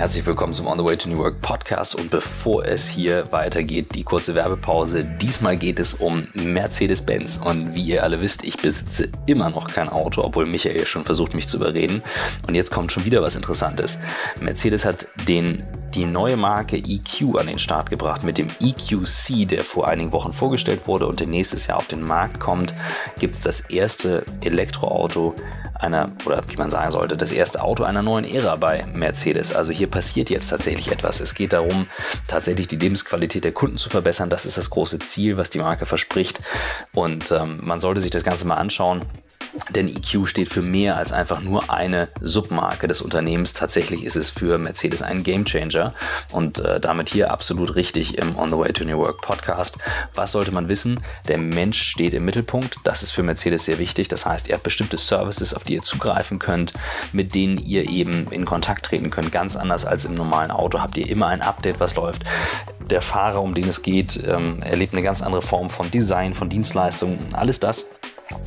Herzlich willkommen zum On the Way to New Work Podcast. Und bevor es hier weitergeht, die kurze Werbepause. Diesmal geht es um Mercedes-Benz. Und wie ihr alle wisst, ich besitze immer noch kein Auto, obwohl Michael schon versucht, mich zu überreden. Und jetzt kommt schon wieder was Interessantes. Mercedes hat den die neue Marke EQ an den Start gebracht. Mit dem EQC, der vor einigen Wochen vorgestellt wurde und der nächstes Jahr auf den Markt kommt, gibt es das erste Elektroauto einer, oder wie man sagen sollte, das erste Auto einer neuen Ära bei Mercedes. Also hier passiert jetzt tatsächlich etwas. Es geht darum, tatsächlich die Lebensqualität der Kunden zu verbessern. Das ist das große Ziel, was die Marke verspricht. Und ähm, man sollte sich das Ganze mal anschauen. Denn EQ steht für mehr als einfach nur eine Submarke des Unternehmens. Tatsächlich ist es für Mercedes ein Gamechanger und äh, damit hier absolut richtig im On the Way to New Work Podcast. Was sollte man wissen? Der Mensch steht im Mittelpunkt. Das ist für Mercedes sehr wichtig. Das heißt, ihr habt bestimmte Services, auf die ihr zugreifen könnt, mit denen ihr eben in Kontakt treten könnt. Ganz anders als im normalen Auto habt ihr immer ein Update, was läuft. Der Fahrer, um den es geht, ähm, erlebt eine ganz andere Form von Design, von Dienstleistungen. Alles das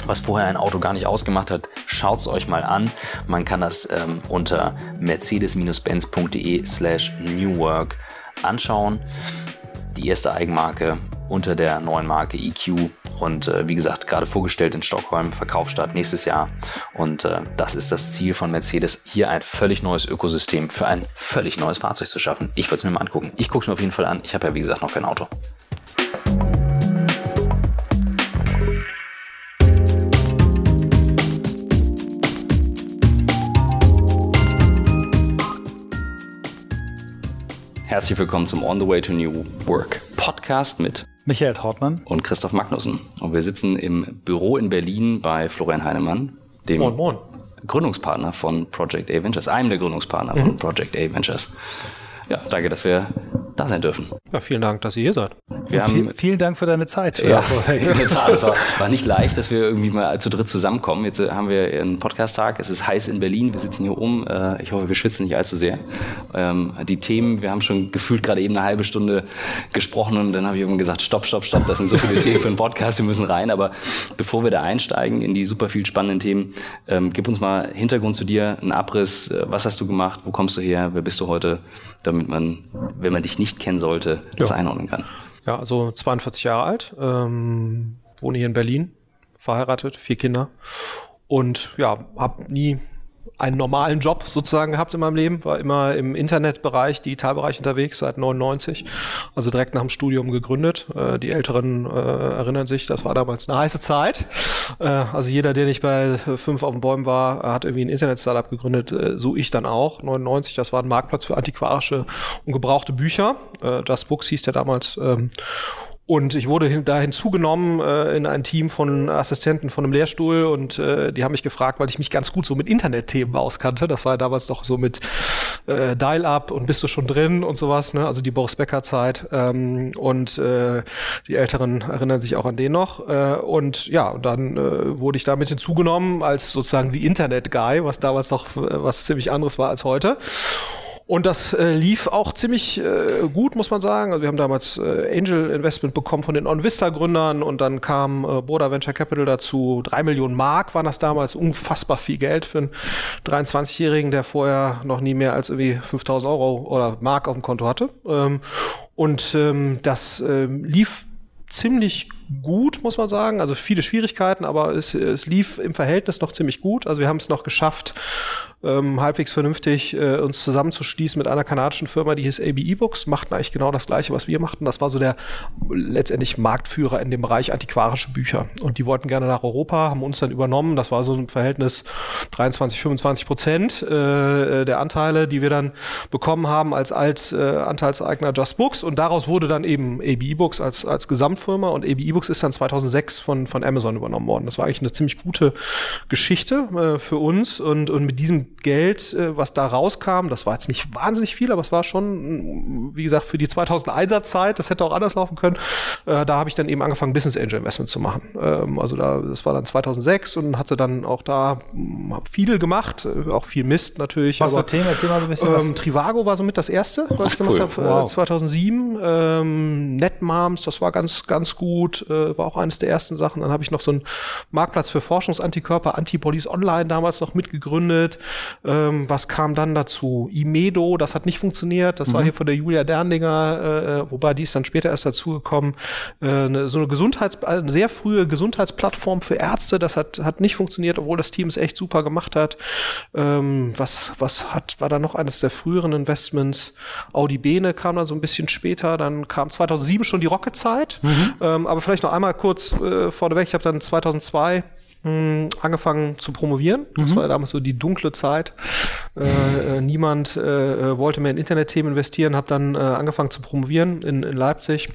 was vorher ein Auto gar nicht ausgemacht hat, schaut es euch mal an. Man kann das ähm, unter mercedes-benz.de slash newwork anschauen. Die erste Eigenmarke unter der neuen Marke EQ und äh, wie gesagt, gerade vorgestellt in Stockholm, Verkaufsstart nächstes Jahr. Und äh, das ist das Ziel von Mercedes, hier ein völlig neues Ökosystem für ein völlig neues Fahrzeug zu schaffen. Ich würde es mir mal angucken. Ich gucke es mir auf jeden Fall an. Ich habe ja, wie gesagt, noch kein Auto. Herzlich willkommen zum On the Way to New Work Podcast mit Michael Trautmann und Christoph Magnussen. Und wir sitzen im Büro in Berlin bei Florian Heinemann, dem moin, moin. Gründungspartner von Project A Ventures, einem der Gründungspartner mhm. von Project A Ventures. Ja, danke, dass wir da sein dürfen. Ja, vielen Dank, dass ihr hier seid. Wir haben, Viel, vielen Dank für deine Zeit. Ja, in der Tat. Es war, war, nicht leicht, dass wir irgendwie mal zu dritt zusammenkommen. Jetzt äh, haben wir einen Podcast-Tag. Es ist heiß in Berlin. Wir sitzen hier um. Äh, ich hoffe, wir schwitzen nicht allzu sehr. Ähm, die Themen, wir haben schon gefühlt gerade eben eine halbe Stunde gesprochen und dann habe ich irgendwann gesagt, stopp, stopp, stopp. Das sind so viele Themen für einen Podcast. Wir müssen rein. Aber bevor wir da einsteigen in die super viel spannenden Themen, ähm, gib uns mal Hintergrund zu dir, einen Abriss. Äh, was hast du gemacht? Wo kommst du her? Wer bist du heute? Damit man, wenn man dich nicht kennen sollte, das ja. einordnen kann. Ja, also 42 Jahre alt, ähm, wohne hier in Berlin, verheiratet, vier Kinder und ja, habe nie einen normalen Job sozusagen gehabt in meinem Leben, war immer im Internetbereich, Digitalbereich unterwegs seit 99, also direkt nach dem Studium gegründet. Äh, die Älteren äh, erinnern sich, das war damals eine heiße Zeit. Äh, also jeder, der nicht bei fünf auf den Bäumen war, hat irgendwie ein Internet-Startup gegründet, äh, so ich dann auch. 99, das war ein Marktplatz für antiquarische und gebrauchte Bücher. Äh, Just Books hieß der damals. Ähm, und ich wurde hin, da hinzugenommen äh, in ein Team von Assistenten von einem Lehrstuhl und äh, die haben mich gefragt, weil ich mich ganz gut so mit Internetthemen auskannte. Das war ja damals doch so mit äh, Dial-Up und bist du schon drin und sowas, ne? Also die Boris Becker Zeit. Ähm, und äh, die Älteren erinnern sich auch an den noch. Äh, und ja, und dann äh, wurde ich damit hinzugenommen als sozusagen die Internet-Guy, was damals noch äh, was ziemlich anderes war als heute. Und das äh, lief auch ziemlich äh, gut, muss man sagen. Also wir haben damals äh, Angel Investment bekommen von den OnVista Gründern und dann kam äh, Boda Venture Capital dazu. Drei Millionen Mark waren das damals, unfassbar viel Geld für einen 23-Jährigen, der vorher noch nie mehr als irgendwie 5000 Euro oder Mark auf dem Konto hatte. Ähm, und ähm, das ähm, lief ziemlich gut, muss man sagen. Also viele Schwierigkeiten, aber es, es lief im Verhältnis noch ziemlich gut. Also wir haben es noch geschafft, ähm, halbwegs vernünftig äh, uns zusammenzuschließen mit einer kanadischen Firma, die hieß AB E-Books, machten eigentlich genau das gleiche, was wir machten. Das war so der letztendlich Marktführer in dem Bereich antiquarische Bücher. Und die wollten gerne nach Europa, haben uns dann übernommen. Das war so ein Verhältnis 23, 25 Prozent äh, der Anteile, die wir dann bekommen haben als Altanteilseigner äh, Just Books. Und daraus wurde dann eben AB E-Books als, als Gesamtfirma und AB E-Books ist dann 2006 von, von Amazon übernommen worden. Das war eigentlich eine ziemlich gute Geschichte äh, für uns und, und mit diesem Geld, äh, was da rauskam, das war jetzt nicht wahnsinnig viel, aber es war schon, wie gesagt, für die 2001er Zeit, das hätte auch anders laufen können, äh, da habe ich dann eben angefangen, Business Angel Investment zu machen. Ähm, also da, das war dann 2006 und hatte dann auch da hab viel gemacht, äh, auch viel Mist natürlich. Was aber, für Themen? Erzähl mal so ein bisschen ähm, Trivago war somit das erste, was Ach, ich gemacht cool. habe, wow. 2007. Ähm, Netmoms, das war ganz, ganz gut. Äh, war auch eines der ersten Sachen. Dann habe ich noch so einen Marktplatz für Forschungsantikörper, Antibodies Online damals noch mitgegründet. Ähm, was kam dann dazu? Imedo, das hat nicht funktioniert. Das mhm. war hier von der Julia Derndinger, äh, äh, wobei die ist dann später erst dazugekommen. Äh, eine, so eine Gesundheits, eine sehr frühe Gesundheitsplattform für Ärzte. Das hat, hat nicht funktioniert, obwohl das Team es echt super gemacht hat. Ähm, was, was hat, war da noch eines der früheren Investments? Audi Bene kam dann so ein bisschen später. Dann kam 2007 schon die Rocket-Zeit. Mhm. Ähm, aber vielleicht noch einmal kurz äh, vorneweg. Ich habe dann 2002 mh, angefangen zu promovieren. Das mhm. war damals so die dunkle Zeit. Äh, äh, niemand äh, wollte mehr in Internetthemen investieren, habe dann äh, angefangen zu promovieren in, in Leipzig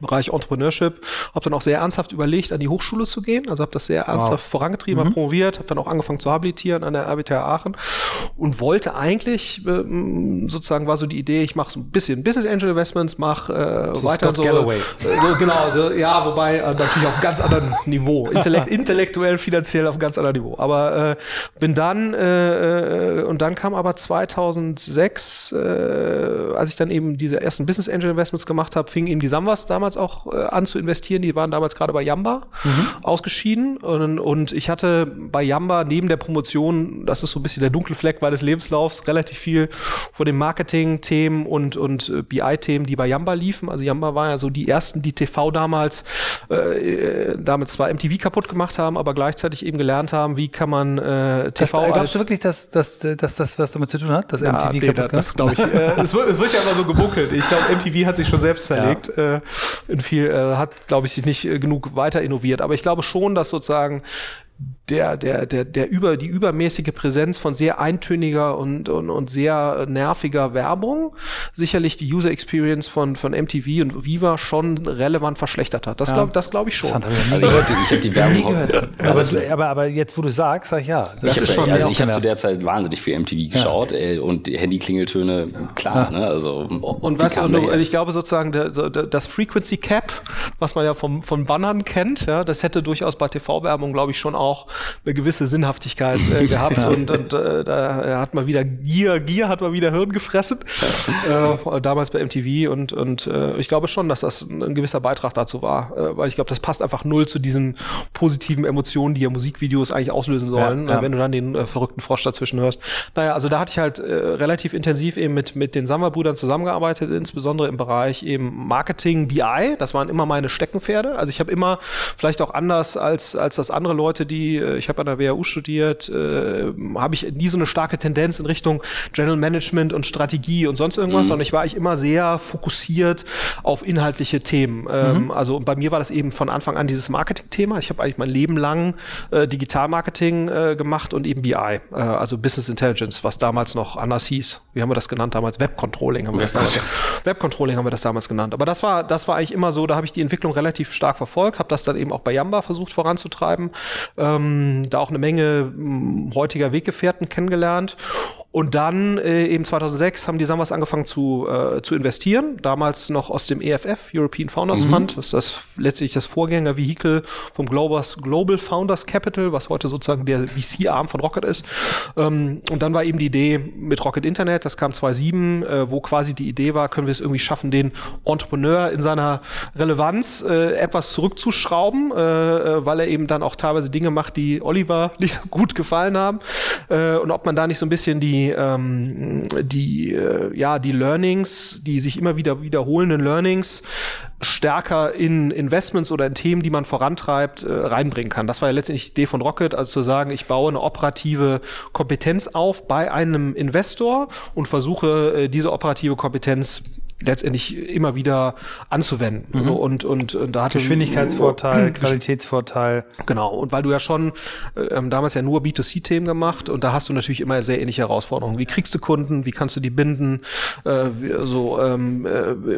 Bereich Entrepreneurship, habe dann auch sehr ernsthaft überlegt, an die Hochschule zu gehen. Also habe das sehr ernsthaft wow. vorangetrieben, mhm. promoviert, habe dann auch angefangen zu habilitieren an der RWTH Aachen und wollte eigentlich ähm, sozusagen war so die Idee, ich mache so ein bisschen Business Angel Investments, mache äh, so weiter Scott so, Galloway. Äh, so genau, so, ja, wobei äh, natürlich auf einem ganz anderen Niveau, Intellekt, intellektuell, finanziell auf einem ganz anderen Niveau. Aber äh, bin dann äh, äh und dann kam aber 2006, äh, als ich dann eben diese ersten Business Angel Investments gemacht habe, fing eben die Samwas da damals auch äh, an zu investieren. Die waren damals gerade bei Yamba mhm. ausgeschieden. Und, und ich hatte bei Yamba neben der Promotion, das ist so ein bisschen der dunkle Fleck meines Lebenslaufs, relativ viel von den Marketing-Themen und, und äh, BI-Themen, die bei Yamba liefen. Also Yamba war ja so die ersten, die TV damals äh, äh, damit zwar MTV kaputt gemacht haben, aber gleichzeitig eben gelernt haben, wie kann man äh, TV das, Glaubst du wirklich, dass, dass, dass das was damit zu tun hat, dass ja, MTV nee, kaputt da, Das glaube ich. äh, es, wird, es wird ja immer so gebunkelt. Ich glaube, MTV hat sich schon selbst zerlegt. Ja. Äh, in viel, äh, hat, glaube ich, sich nicht äh, genug weiter innoviert. Aber ich glaube schon, dass sozusagen der, der, der, der über, die übermäßige Präsenz von sehr eintöniger und, und, und sehr nerviger Werbung sicherlich die User Experience von, von MTV und Viva schon relevant verschlechtert hat. Das ja. glaube das glaub ich schon. Also ich habe hab die Werbung. aber, aber, aber jetzt, wo du sagst, sag ich ja. Das ich habe also ich hab zu der Zeit wahnsinnig viel MTV geschaut ja. ey, und Handy-Klingeltöne, klar, ja. ne? Also, und weißt du, ich glaube sozusagen, das Frequency Cap, was man ja vom, von Bannern kennt, ja, das hätte durchaus bei TV-Werbung, glaube ich, schon auch eine gewisse Sinnhaftigkeit äh, gehabt und, und äh, da hat man wieder Gier, Gier hat man wieder Hirn gefressen, äh, damals bei MTV und, und äh, ich glaube schon, dass das ein gewisser Beitrag dazu war, äh, weil ich glaube, das passt einfach null zu diesen positiven Emotionen, die ja Musikvideos eigentlich auslösen sollen, ja, ja. wenn du dann den äh, verrückten Frosch dazwischen hörst. Naja, also da hatte ich halt äh, relativ intensiv eben mit, mit den Sammer-Brüdern zusammengearbeitet, insbesondere im Bereich eben Marketing, BI, das waren immer meine Steckenpferde, also ich habe immer, vielleicht auch anders als, als das andere Leute, die äh, ich habe an der WHU studiert, äh, habe ich nie so eine starke Tendenz in Richtung General Management und Strategie und sonst irgendwas, mhm. sondern ich war ich immer sehr fokussiert auf inhaltliche Themen. Ähm, mhm. Also bei mir war das eben von Anfang an dieses Marketing-Thema. Ich habe eigentlich mein Leben lang äh, Digital-Marketing äh, gemacht und eben BI, äh, also Business Intelligence, was damals noch anders hieß. Wie haben wir das genannt damals? Web-Controlling haben wir das damals. Web-Controlling haben wir das damals genannt. Aber das war, das war eigentlich immer so, da habe ich die Entwicklung relativ stark verfolgt, habe das dann eben auch bei Yamba versucht voranzutreiben. Ähm, da auch eine Menge mh, heutiger Weggefährten kennengelernt und dann äh, eben 2006 haben die Samwas angefangen zu, äh, zu investieren. Damals noch aus dem EFF, European Founders mhm. Fund. Das ist das letztlich das Vorgängervehikel vom Global, Global Founders Capital, was heute sozusagen der VC-Arm von Rocket ist. Ähm, und dann war eben die Idee mit Rocket Internet, das kam 2007, äh, wo quasi die Idee war, können wir es irgendwie schaffen, den Entrepreneur in seiner Relevanz äh, etwas zurückzuschrauben, äh, äh weil er eben dann auch teilweise Dinge macht, die Oliver nicht so gut gefallen haben. Äh, und ob man da nicht so ein bisschen die die, ähm, die, äh, ja, die Learnings, die sich immer wieder wiederholenden Learnings stärker in Investments oder in Themen, die man vorantreibt, äh, reinbringen kann. Das war ja letztendlich die Idee von Rocket, also zu sagen, ich baue eine operative Kompetenz auf bei einem Investor und versuche äh, diese operative Kompetenz letztendlich immer wieder anzuwenden. Mhm. So, und, und, und da hatte Geschwindigkeitsvorteil, Qualitätsvorteil. Genau. Und weil du ja schon ähm, damals ja nur B2C-Themen gemacht und da hast du natürlich immer sehr ähnliche Herausforderungen. Wie kriegst du Kunden? Wie kannst du die binden? Äh, so ähm, äh,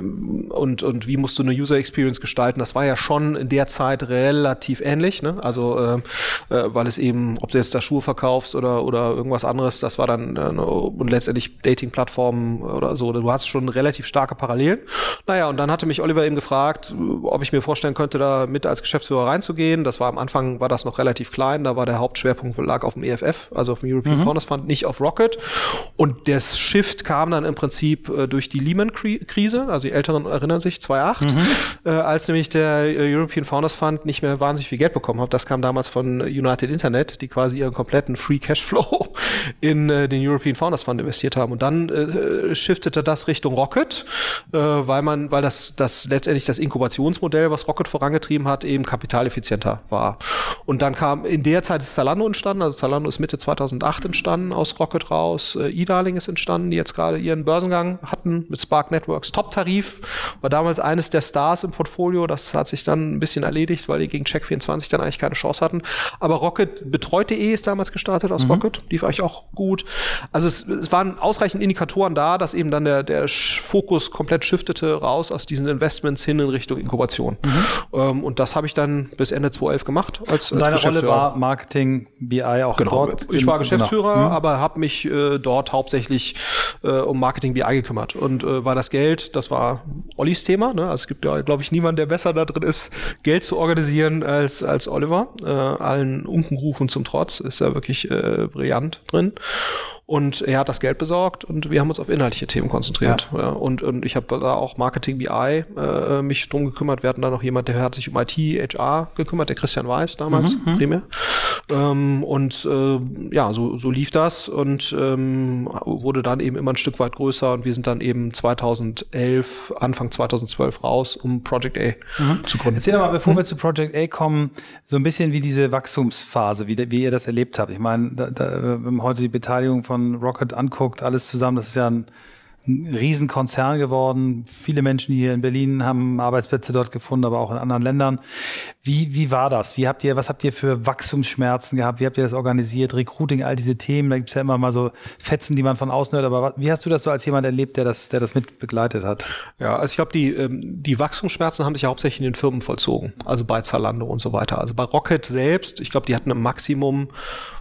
und und wie musst du eine User Experience gestalten? Das war ja schon in der Zeit relativ ähnlich. Ne? Also äh, äh, weil es eben, ob du jetzt da Schuhe verkaufst oder oder irgendwas anderes, das war dann äh, und letztendlich Dating-Plattformen oder so. Du hast schon relativ stark starke Parallelen. Naja, und dann hatte mich Oliver eben gefragt, ob ich mir vorstellen könnte, da mit als Geschäftsführer reinzugehen. Das war am Anfang, war das noch relativ klein, da war der Hauptschwerpunkt lag auf dem EFF, also auf dem European mhm. Founders Fund, nicht auf Rocket. Und das Shift kam dann im Prinzip äh, durch die Lehman-Krise, also die Älteren erinnern sich, 2008, mhm. äh, als nämlich der äh, European Founders Fund nicht mehr wahnsinnig viel Geld bekommen hat. Das kam damals von United Internet, die quasi ihren kompletten Free Cashflow in äh, den European Founders Fund investiert haben. Und dann äh, shiftete das Richtung Rocket, äh, weil man, weil das, das letztendlich das Inkubationsmodell, was Rocket vorangetrieben hat, eben kapitaleffizienter war. Und dann kam in der Zeit ist Zalando entstanden, also Zalando ist Mitte 2008 entstanden aus Rocket raus, äh, E-Darling ist entstanden, die jetzt gerade ihren Börsengang hatten mit Spark Networks Top-Tarif, war damals eines der Stars im Portfolio, das hat sich dann ein bisschen erledigt, weil die gegen Check24 dann eigentlich keine Chance hatten. Aber Rocket betreut.de ist damals gestartet aus mhm. Rocket, lief eigentlich auch gut. Also es, es waren ausreichend Indikatoren da, dass eben dann der, der Fokus komplett shiftete raus aus diesen Investments hin in Richtung Inkubation. Mhm. Ähm, und das habe ich dann bis Ende 2011 gemacht. Als, als deine Rolle war Marketing, BI auch genau. dort? Ich war Geschäftsführer, genau. mhm. aber habe mich äh, dort hauptsächlich äh, um Marketing, BI gekümmert. Und äh, war das Geld, das war Ollis Thema. Ne? Also es gibt ja, glaube ich, niemanden, der besser da drin ist, Geld zu organisieren als, als Oliver. Äh, allen Unkenrufen zum Trotz ist er wirklich äh, brillant drin. Und er hat das Geld besorgt und wir haben uns auf inhaltliche Themen konzentriert. Ja. ja und, und ich habe da auch Marketing BI äh, mich drum gekümmert. Wir hatten da noch jemand, der hat sich um IT, HR gekümmert, der Christian Weiß damals mhm, mhm. primär. Ähm, und äh, ja, so, so lief das und ähm, wurde dann eben immer ein Stück weit größer und wir sind dann eben 2011, Anfang 2012 raus, um Project A mhm. zu gründen. Erzähl doch mal, bevor mhm. wir zu Project A kommen, so ein bisschen wie diese Wachstumsphase, wie, wie ihr das erlebt habt. Ich meine, da, da, wir haben heute die Beteiligung von man Rocket anguckt, alles zusammen, das ist ja ein ein Riesenkonzern geworden. Viele Menschen hier in Berlin haben Arbeitsplätze dort gefunden, aber auch in anderen Ländern. Wie, wie war das? Wie habt ihr, was habt ihr für Wachstumsschmerzen gehabt? Wie habt ihr das organisiert? Recruiting, all diese Themen. Da gibt's ja immer mal so Fetzen, die man von außen hört. Aber wie hast du das so als jemand erlebt, der das, der das mit begleitet hat? Ja, also ich glaube, die, ähm, die Wachstumsschmerzen haben sich ja hauptsächlich in den Firmen vollzogen. Also bei Zalando und so weiter. Also bei Rocket selbst, ich glaube, die hatten im Maximum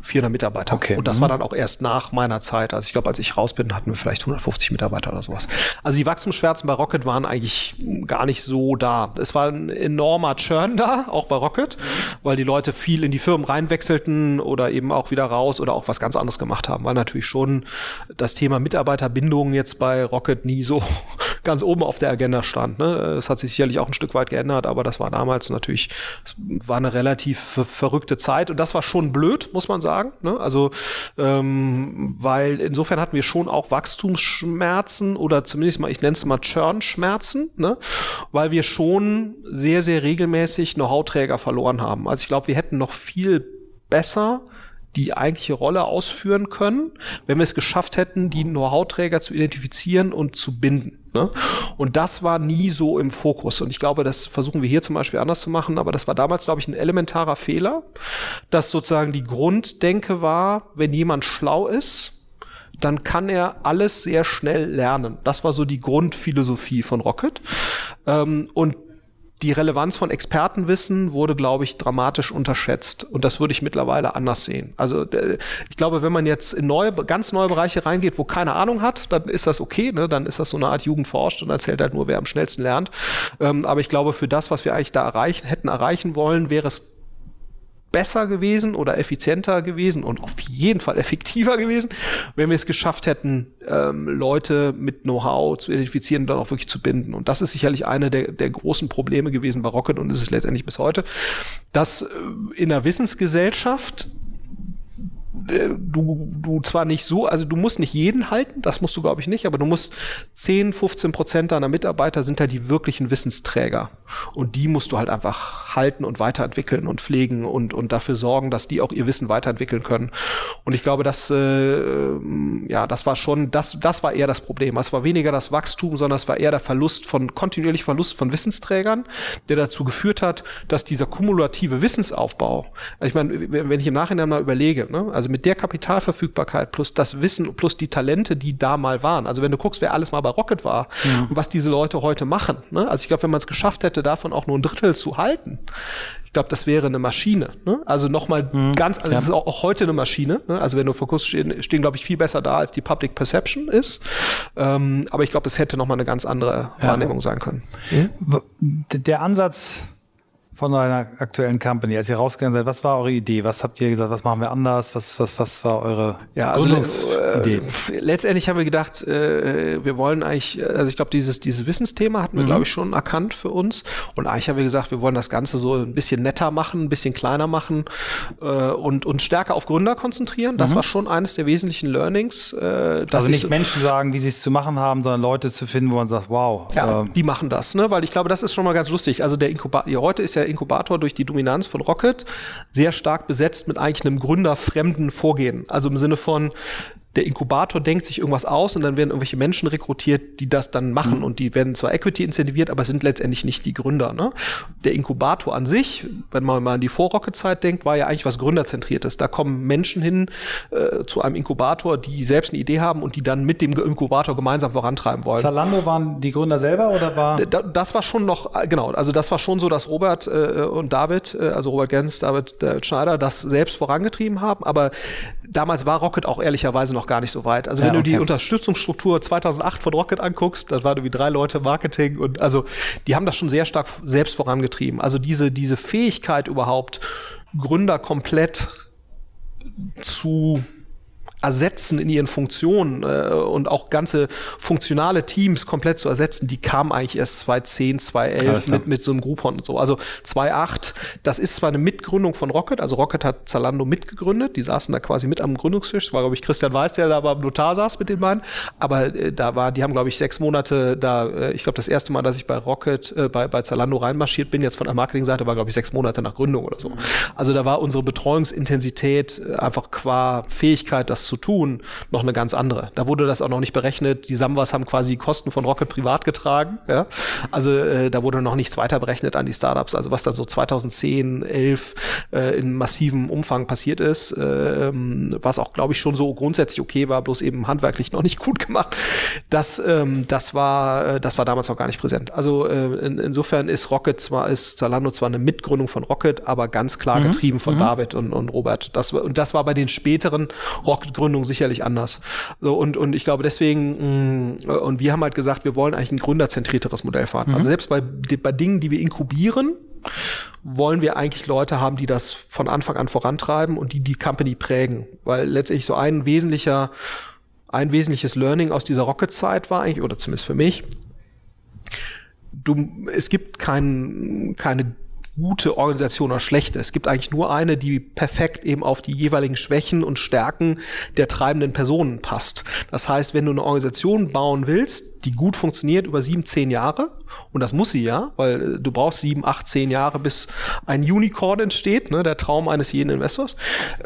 400 Mitarbeiter. Okay. Und das mhm. war dann auch erst nach meiner Zeit. Also ich glaube, als ich raus bin, hatten wir vielleicht 150 Mitarbeiter. Mitarbeiter oder sowas. Also die Wachstumsschmerzen bei Rocket waren eigentlich gar nicht so da. Es war ein enormer Churn da, auch bei Rocket, weil die Leute viel in die Firmen reinwechselten oder eben auch wieder raus oder auch was ganz anderes gemacht haben, weil natürlich schon das Thema Mitarbeiterbindung jetzt bei Rocket nie so ganz oben auf der Agenda stand. Ne? Das hat sich sicherlich auch ein Stück weit geändert, aber das war damals natürlich, war eine relativ verrückte Zeit und das war schon blöd, muss man sagen. Ne? Also ähm, weil insofern hatten wir schon auch Wachstumsschmerzen Schmerzen oder zumindest mal, ich nenne es mal Churn-Schmerzen, ne? weil wir schon sehr, sehr regelmäßig Know-how-Träger verloren haben. Also ich glaube, wir hätten noch viel besser die eigentliche Rolle ausführen können, wenn wir es geschafft hätten, die Know-how-Träger zu identifizieren und zu binden. Ne? Und das war nie so im Fokus. Und ich glaube, das versuchen wir hier zum Beispiel anders zu machen, aber das war damals, glaube ich, ein elementarer Fehler, dass sozusagen die Grunddenke war, wenn jemand schlau ist, dann kann er alles sehr schnell lernen. Das war so die Grundphilosophie von Rocket. Ähm, und die Relevanz von Expertenwissen wurde, glaube ich, dramatisch unterschätzt. Und das würde ich mittlerweile anders sehen. Also äh, ich glaube, wenn man jetzt in neue, ganz neue Bereiche reingeht, wo keine Ahnung hat, dann ist das okay. Ne? Dann ist das so eine Art Jugend forscht und erzählt halt nur, wer am schnellsten lernt. Ähm, aber ich glaube, für das, was wir eigentlich da erreichen, hätten erreichen wollen, wäre es besser gewesen oder effizienter gewesen und auf jeden Fall effektiver gewesen, wenn wir es geschafft hätten, ähm, Leute mit Know-how zu identifizieren und dann auch wirklich zu binden. Und das ist sicherlich eine der, der großen Probleme gewesen bei Rocket und ist es letztendlich bis heute, dass äh, in der Wissensgesellschaft du, du zwar nicht so, also du musst nicht jeden halten, das musst du glaube ich nicht, aber du musst 10, 15 Prozent deiner Mitarbeiter sind halt die wirklichen Wissensträger. Und die musst du halt einfach halten und weiterentwickeln und pflegen und, und dafür sorgen, dass die auch ihr Wissen weiterentwickeln können. Und ich glaube, das, äh, ja, das war schon, das, das war eher das Problem. Es war weniger das Wachstum, sondern es war eher der Verlust von, kontinuierlich Verlust von Wissensträgern, der dazu geführt hat, dass dieser kumulative Wissensaufbau, ich meine, wenn ich im Nachhinein mal überlege, ne, also mit mit der Kapitalverfügbarkeit plus das Wissen plus die Talente, die da mal waren. Also wenn du guckst, wer alles mal bei Rocket war mhm. und was diese Leute heute machen. Ne? Also ich glaube, wenn man es geschafft hätte, davon auch nur ein Drittel zu halten, ich glaube, das wäre eine Maschine. Ne? Also nochmal mhm. ganz, also ja. es ist auch, auch, heute eine Maschine. Ne? Also wenn du Fokus stehen, stehen glaube ich, viel besser da, als die Public Perception ist. Ähm, aber ich glaube, es hätte nochmal eine ganz andere ja. Wahrnehmung sein können. Mhm. Der Ansatz von einer aktuellen Company, als ihr rausgegangen seid, was war eure Idee? Was habt ihr gesagt, was machen wir anders? Was, was, was war eure ja, also, Gründungsidee? Äh, letztendlich haben wir gedacht, äh, wir wollen eigentlich, also ich glaube, dieses, dieses Wissensthema hatten wir, mhm. glaube ich, schon erkannt für uns. Und eigentlich haben wir gesagt, wir wollen das Ganze so ein bisschen netter machen, ein bisschen kleiner machen äh, und, und stärker auf Gründer konzentrieren. Das mhm. war schon eines der wesentlichen Learnings. Äh, also nicht Menschen sagen, wie sie es zu machen haben, sondern Leute zu finden, wo man sagt, wow. Ja, äh, die machen das, ne? Weil ich glaube, das ist schon mal ganz lustig. Also der Inkubator, heute ist ja Inkubator durch die Dominanz von Rocket sehr stark besetzt mit eigentlich einem gründerfremden Vorgehen. Also im Sinne von, der Inkubator denkt sich irgendwas aus und dann werden irgendwelche Menschen rekrutiert, die das dann machen mhm. und die werden zwar Equity incentiviert, aber sind letztendlich nicht die Gründer. Ne? Der Inkubator an sich, wenn man mal an die Vorrocket-Zeit denkt, war ja eigentlich was Gründerzentriertes. Da kommen Menschen hin äh, zu einem Inkubator, die selbst eine Idee haben und die dann mit dem Inkubator gemeinsam vorantreiben wollen. Zalando waren die Gründer selber oder war? Das war schon noch, äh, genau, also das war schon so, dass Robert äh, und David, äh, also Robert Gens, David, David Schneider, das selbst vorangetrieben haben, aber damals war Rocket auch ehrlicherweise noch gar nicht so weit. Also wenn ja, okay. du die Unterstützungsstruktur 2008 von Rocket anguckst, da waren irgendwie drei Leute Marketing und also die haben das schon sehr stark selbst vorangetrieben. Also diese, diese Fähigkeit überhaupt, Gründer komplett zu ersetzen in ihren Funktionen äh, und auch ganze funktionale Teams komplett zu ersetzen, die kamen eigentlich erst 2010, 2011 mit, mit so einem Groupon und so. Also 2008, das ist zwar eine Mitgründung von Rocket, also Rocket hat Zalando mitgegründet, die saßen da quasi mit am Gründungstisch, das war glaube ich Christian Weiß, der da beim Notar saß mit den beiden, aber äh, da war, die haben glaube ich sechs Monate da, äh, ich glaube das erste Mal, dass ich bei Rocket, äh, bei, bei Zalando reinmarschiert bin, jetzt von der Marketingseite, war glaube ich sechs Monate nach Gründung oder so. Also da war unsere Betreuungsintensität äh, einfach qua Fähigkeit, das zu tun, noch eine ganz andere. Da wurde das auch noch nicht berechnet. Die Samwas haben quasi Kosten von Rocket privat getragen. Ja? Also äh, da wurde noch nichts weiter berechnet an die Startups. Also was da so 2010, 11 äh, in massivem Umfang passiert ist, äh, was auch, glaube ich, schon so grundsätzlich okay war, bloß eben handwerklich noch nicht gut gemacht. Das, ähm, das war, äh, das war damals auch gar nicht präsent. Also äh, in, insofern ist Rocket zwar, ist Zalando zwar eine Mitgründung von Rocket, aber ganz klar mhm. getrieben von mhm. David und, und Robert. Das, und das war bei den späteren Rocket-Gründungen sicherlich anders. So, und, und ich glaube deswegen, mh, mm, und wir haben halt gesagt, wir wollen eigentlich ein gründerzentrierteres Modell fahren. Mhm. Also selbst bei, bei Dingen, die wir inkubieren, wollen wir eigentlich Leute haben, die das von Anfang an vorantreiben und die die Company prägen. Weil letztendlich so ein wesentlicher, ein wesentliches Learning aus dieser Rocket-Zeit war eigentlich, oder zumindest für mich, du, es gibt kein, keine gute Organisation oder schlechte. Es gibt eigentlich nur eine, die perfekt eben auf die jeweiligen Schwächen und Stärken der treibenden Personen passt. Das heißt, wenn du eine Organisation bauen willst, die gut funktioniert über sieben, zehn Jahre, und das muss sie ja, weil äh, du brauchst sieben, acht, zehn Jahre, bis ein Unicorn entsteht, ne, der Traum eines jeden Investors,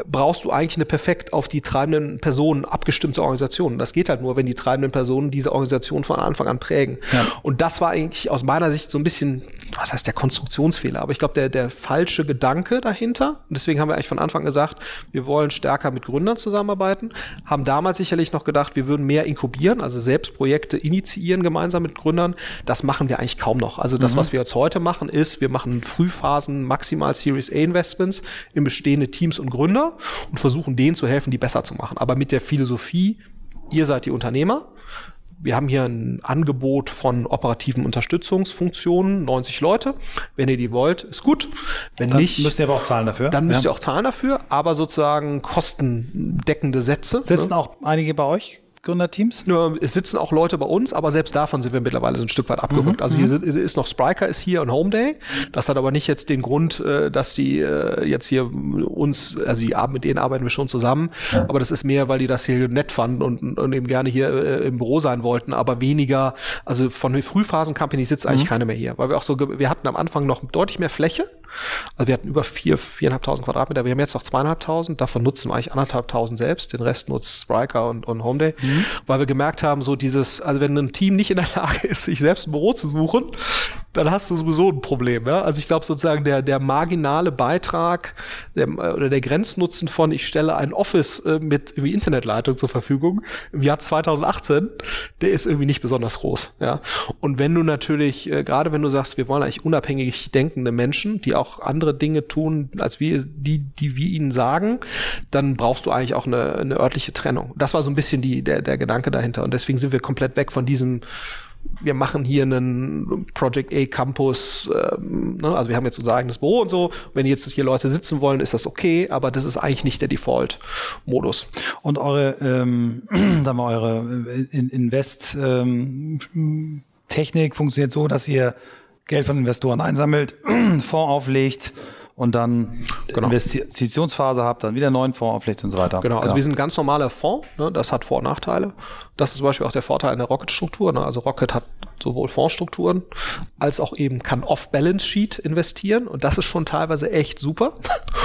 brauchst du eigentlich eine perfekt auf die treibenden Personen abgestimmte Organisation. Das geht halt nur, wenn die treibenden Personen diese Organisation von Anfang an prägen. Ja. Und das war eigentlich aus meiner Sicht so ein bisschen, was heißt der Konstruktionsfehler, aber ich glaube, der, der falsche Gedanke dahinter. Und deswegen haben wir eigentlich von Anfang an gesagt, wir wollen stärker mit Gründern zusammenarbeiten, haben damals sicherlich noch gedacht, wir würden mehr inkubieren, also selbst Projekte initiieren gemeinsam mit Gründern. Das machen wir eigentlich kaum noch. Also das, mhm. was wir jetzt heute machen, ist, wir machen Frühphasen maximal Series A Investments in bestehende Teams und Gründer und versuchen denen zu helfen, die besser zu machen. Aber mit der Philosophie, ihr seid die Unternehmer. Wir haben hier ein Angebot von operativen Unterstützungsfunktionen, 90 Leute. Wenn ihr die wollt, ist gut. Wenn dann nicht, müsst ihr aber auch zahlen dafür. Dann müsst ja. ihr auch zahlen dafür, aber sozusagen kostendeckende Sätze. Sitzen ne? auch einige bei euch? Gründerteams? Ja, es sitzen auch Leute bei uns, aber selbst davon sind wir mittlerweile so ein Stück weit abgerückt. Mhm. Also hier mhm. ist noch Spriker ist hier und Homeday. Das hat aber nicht jetzt den Grund, äh, dass die äh, jetzt hier uns, also die, mit denen arbeiten wir schon zusammen, ja. aber das ist mehr, weil die das hier nett fanden und, und eben gerne hier äh, im Büro sein wollten, aber weniger, also von Frühphasen-Companies sitzt eigentlich mhm. keine mehr hier, weil wir auch so, wir hatten am Anfang noch deutlich mehr Fläche also wir hatten über vier, viereinhalbtausend Quadratmeter. Wir haben jetzt noch zweieinhalbtausend. Davon nutzen wir eigentlich anderthalbtausend selbst. Den Rest nutzt Spriker und, und Homeday. Mhm. Weil wir gemerkt haben, so dieses, also wenn ein Team nicht in der Lage ist, sich selbst ein Büro zu suchen, dann hast du sowieso ein Problem. Ja? Also ich glaube sozusagen der, der marginale Beitrag der, oder der Grenznutzen von ich stelle ein Office äh, mit irgendwie Internetleitung zur Verfügung im Jahr 2018, der ist irgendwie nicht besonders groß. Ja? Und wenn du natürlich, äh, gerade wenn du sagst, wir wollen eigentlich unabhängig denkende Menschen, die auch andere Dinge tun, als wir, die, die wir ihnen sagen, dann brauchst du eigentlich auch eine, eine örtliche Trennung. Das war so ein bisschen die, der, der Gedanke dahinter. Und deswegen sind wir komplett weg von diesem wir machen hier einen Project A Campus, ähm, ne? also wir haben jetzt unser eigenes Büro und so. Wenn jetzt hier Leute sitzen wollen, ist das okay, aber das ist eigentlich nicht der Default-Modus. Und eure, ähm, sagen wir, eure äh, Invest-Technik ähm, funktioniert so, dass ihr Geld von Investoren einsammelt, Fonds auflegt, und dann genau. Investitionsphase habt, dann wieder einen neuen Fonds auflegt und so weiter. Genau, also ja. wir sind ein ganz normaler Fonds, ne? das hat Vor- und Nachteile. Das ist zum Beispiel auch der Vorteil in der Rocket-Struktur. Ne? Also Rocket hat sowohl Fondsstrukturen als auch eben kann Off-Balance-Sheet investieren und das ist schon teilweise echt super,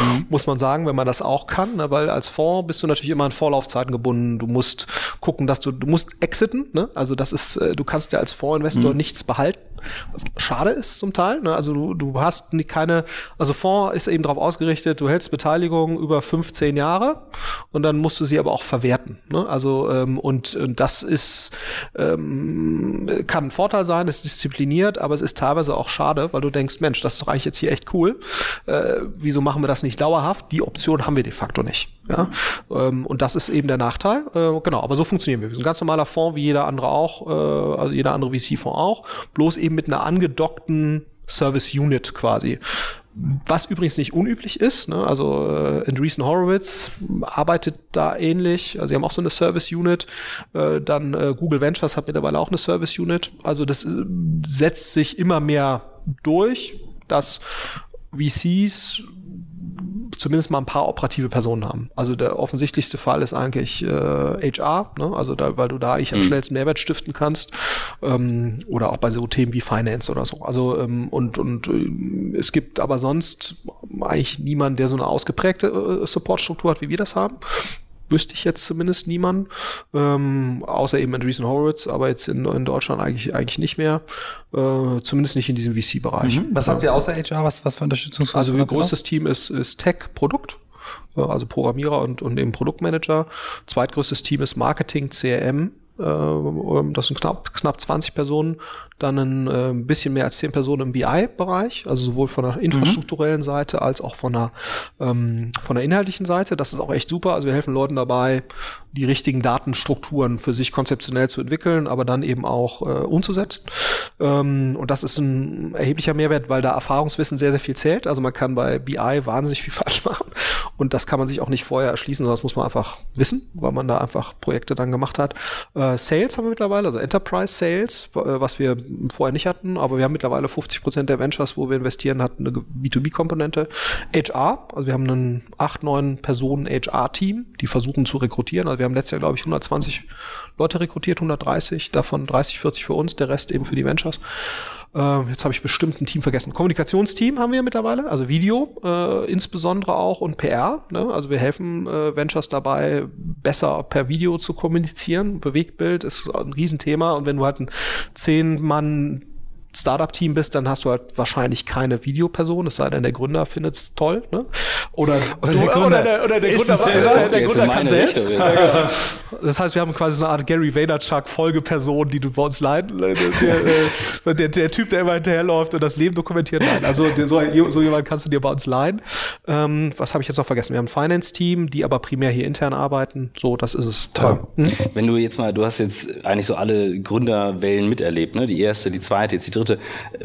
mhm. muss man sagen, wenn man das auch kann, ne? weil als Fonds bist du natürlich immer an Vorlaufzeiten gebunden. Du musst gucken, dass du, du musst exiten, ne? also das ist, äh, du kannst ja als Fondsinvestor mhm. nichts behalten was schade ist zum Teil. Ne? Also du, du hast keine, also Fonds ist eben darauf ausgerichtet, du hältst Beteiligung über 15 Jahre und dann musst du sie aber auch verwerten. Ne? Also ähm, und, und das ist ähm, kann ein Vorteil sein, ist diszipliniert, aber es ist teilweise auch schade, weil du denkst, Mensch, das ist doch eigentlich jetzt hier echt cool. Äh, wieso machen wir das nicht dauerhaft? Die Option haben wir de facto nicht. Ja? Ähm, und das ist eben der Nachteil. Äh, genau, aber so funktionieren wir. Wir sind ein ganz normaler Fonds, wie jeder andere auch, äh, also jeder andere VC-Fonds auch, bloß eben mit einer angedockten Service Unit quasi. Was übrigens nicht unüblich ist, ne? also äh, Andreessen Horowitz arbeitet da ähnlich, also sie haben auch so eine Service Unit, äh, dann äh, Google Ventures hat mittlerweile auch eine Service Unit, also das äh, setzt sich immer mehr durch, dass VCs zumindest mal ein paar operative Personen haben. Also der offensichtlichste Fall ist eigentlich äh, HR, ne? also da, weil du da eigentlich am mhm. schnellsten Mehrwert stiften kannst ähm, oder auch bei so Themen wie Finance oder so. Also ähm, und und äh, es gibt aber sonst eigentlich niemanden, der so eine ausgeprägte äh, Supportstruktur hat, wie wir das haben wüsste ich jetzt zumindest niemanden, ähm, außer eben Andreessen Horowitz, aber jetzt in, in Deutschland eigentlich, eigentlich nicht mehr, äh, zumindest nicht in diesem VC-Bereich. Mhm. Was habt ihr außer HR, was, was für Unterstützung? Also wie groß das Team ist, ist Tech-Produkt, äh, also Programmierer und, und eben Produktmanager. Zweitgrößtes Team ist Marketing, CRM, äh, das sind knapp, knapp 20 Personen dann ein äh, bisschen mehr als zehn Personen im BI-Bereich, also sowohl von der infrastrukturellen Seite als auch von der, ähm, von der inhaltlichen Seite. Das ist auch echt super. Also wir helfen Leuten dabei, die richtigen Datenstrukturen für sich konzeptionell zu entwickeln, aber dann eben auch äh, umzusetzen. Ähm, und das ist ein erheblicher Mehrwert, weil da Erfahrungswissen sehr, sehr viel zählt. Also man kann bei BI wahnsinnig viel falsch machen und das kann man sich auch nicht vorher erschließen, sondern das muss man einfach wissen, weil man da einfach Projekte dann gemacht hat. Äh, Sales haben wir mittlerweile, also Enterprise Sales, äh, was wir vorher nicht hatten, aber wir haben mittlerweile 50 Prozent der Ventures, wo wir investieren, hatten eine B2B-Komponente. HR, also wir haben ein acht, neun Personen HR-Team, die versuchen zu rekrutieren. Also wir haben letztes Jahr, glaube ich, 120 Leute rekrutiert, 130, davon 30, 40 für uns, der Rest eben für die Ventures. Äh, jetzt habe ich bestimmt ein Team vergessen. Kommunikationsteam haben wir mittlerweile, also Video äh, insbesondere auch und PR. Ne? Also wir helfen äh, Ventures dabei, besser per Video zu kommunizieren. Bewegtbild ist ein Riesenthema und wenn du halt ein zehn Mann Startup-Team bist, dann hast du halt wahrscheinlich keine Videoperson, es sei denn, der Gründer findet es toll. Ne? Oder, oder, der Gründer, oder der, oder der Gründer, der, der Gründer kann selbst. Richtung, ja. Das heißt, wir haben quasi so eine Art Gary Vaynerchuk-Folgeperson, die du bei uns leiten. Der, der, der, der, Typ, der immer hinterherläuft und das Leben dokumentiert. Nein, also so, so jemand kannst du dir bei uns leihen. Ähm, was habe ich jetzt noch vergessen? Wir haben ein Finance-Team, die aber primär hier intern arbeiten. So, das ist es. Toll. Hm? Wenn du jetzt mal, du hast jetzt eigentlich so alle Gründerwellen miterlebt, ne? Die erste, die zweite, jetzt die dritte dritte.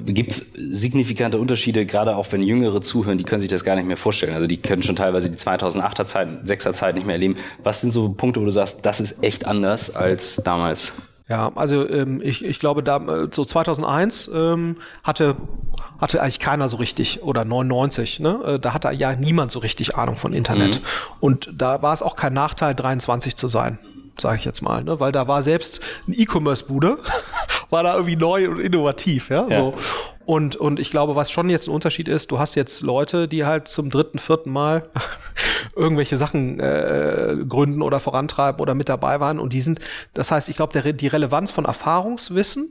Gibt es signifikante Unterschiede, gerade auch wenn Jüngere zuhören, die können sich das gar nicht mehr vorstellen. Also die können schon teilweise die 2008er Zeit, 6er Zeit nicht mehr erleben. Was sind so Punkte, wo du sagst, das ist echt anders als damals? Ja, also ähm, ich, ich glaube, da so 2001 ähm, hatte hatte eigentlich keiner so richtig oder 99, ne? Äh, da hatte ja niemand so richtig Ahnung von Internet mhm. und da war es auch kein Nachteil 23 zu sein sage ich jetzt mal, ne? weil da war selbst ein E-Commerce-Bude, war da irgendwie neu und innovativ, ja, ja. so. Und, und ich glaube, was schon jetzt ein Unterschied ist, du hast jetzt Leute, die halt zum dritten, vierten Mal irgendwelche Sachen äh, gründen oder vorantreiben oder mit dabei waren und die sind, das heißt, ich glaube, der, die Relevanz von Erfahrungswissen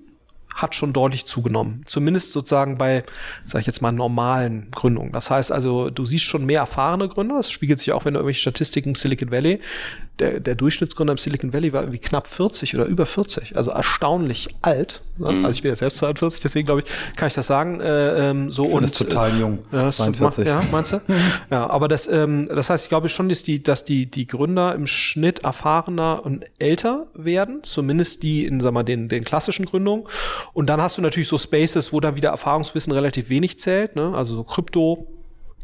hat schon deutlich zugenommen. Zumindest sozusagen bei, sag ich jetzt mal, normalen Gründungen. Das heißt also, du siehst schon mehr erfahrene Gründer. Das spiegelt sich auch, wenn du irgendwelche Statistiken Silicon Valley, der, der Durchschnittsgründer im Silicon Valley war irgendwie knapp 40 oder über 40. Also erstaunlich alt. Ne? Mhm. Also ich bin ja selbst 42, deswegen glaube ich, kann ich das sagen. Äh, ähm, so ich und das total jung. Äh, ja, 42. Ja, meinst du? ja, aber das, ähm, das heißt, ich glaube schon, dass die, dass die, die Gründer im Schnitt erfahrener und älter werden, zumindest die in, sag mal, den, den klassischen Gründungen. Und dann hast du natürlich so Spaces, wo dann wieder Erfahrungswissen relativ wenig zählt, ne? Also so Krypto,